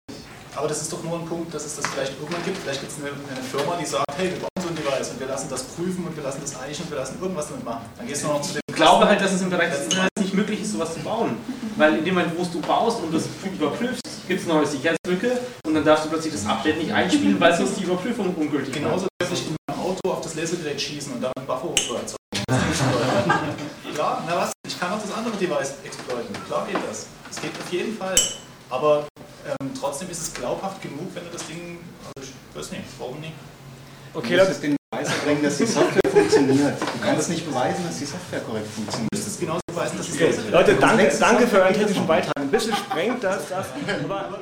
aber das ist doch nur ein Punkt, dass es das vielleicht irgendwann gibt. Vielleicht gibt es eine, eine, Firma, die sagt, hey, wir bauen so ein Device und wir lassen das prüfen und wir lassen das eichen und wir lassen irgendwas damit machen. Dann gehst du noch zu dem. Ich glaube halt, dass es im Bereich des Internets nicht möglich ist, sowas zu bauen. Weil in dem Moment, wo du baust und das überprüfst, gibt es eine neue Sicherheitslücke und dann darfst du plötzlich das Update nicht einspielen, weil sonst die Überprüfung ungültig ist. Genauso dass ich auf das Lasergerät schießen und damit Buffer erzeugen. Klar, na was? Ich kann auch das andere Device exploiten. Klar geht das. Es geht auf jeden Fall. Aber ähm, trotzdem ist es glaubhaft genug, wenn du das Ding, also ich weiß nicht, warum nicht? Okay, du musst es den Beweis erbringen, dass die Software funktioniert. Du kannst nicht beweisen, dass die Software korrekt funktioniert. Du müsstest genauso beweisen, dass es okay. Leute, danke, danke für euren technischen Beitrag. Ein bisschen sprengt das, das (laughs) aber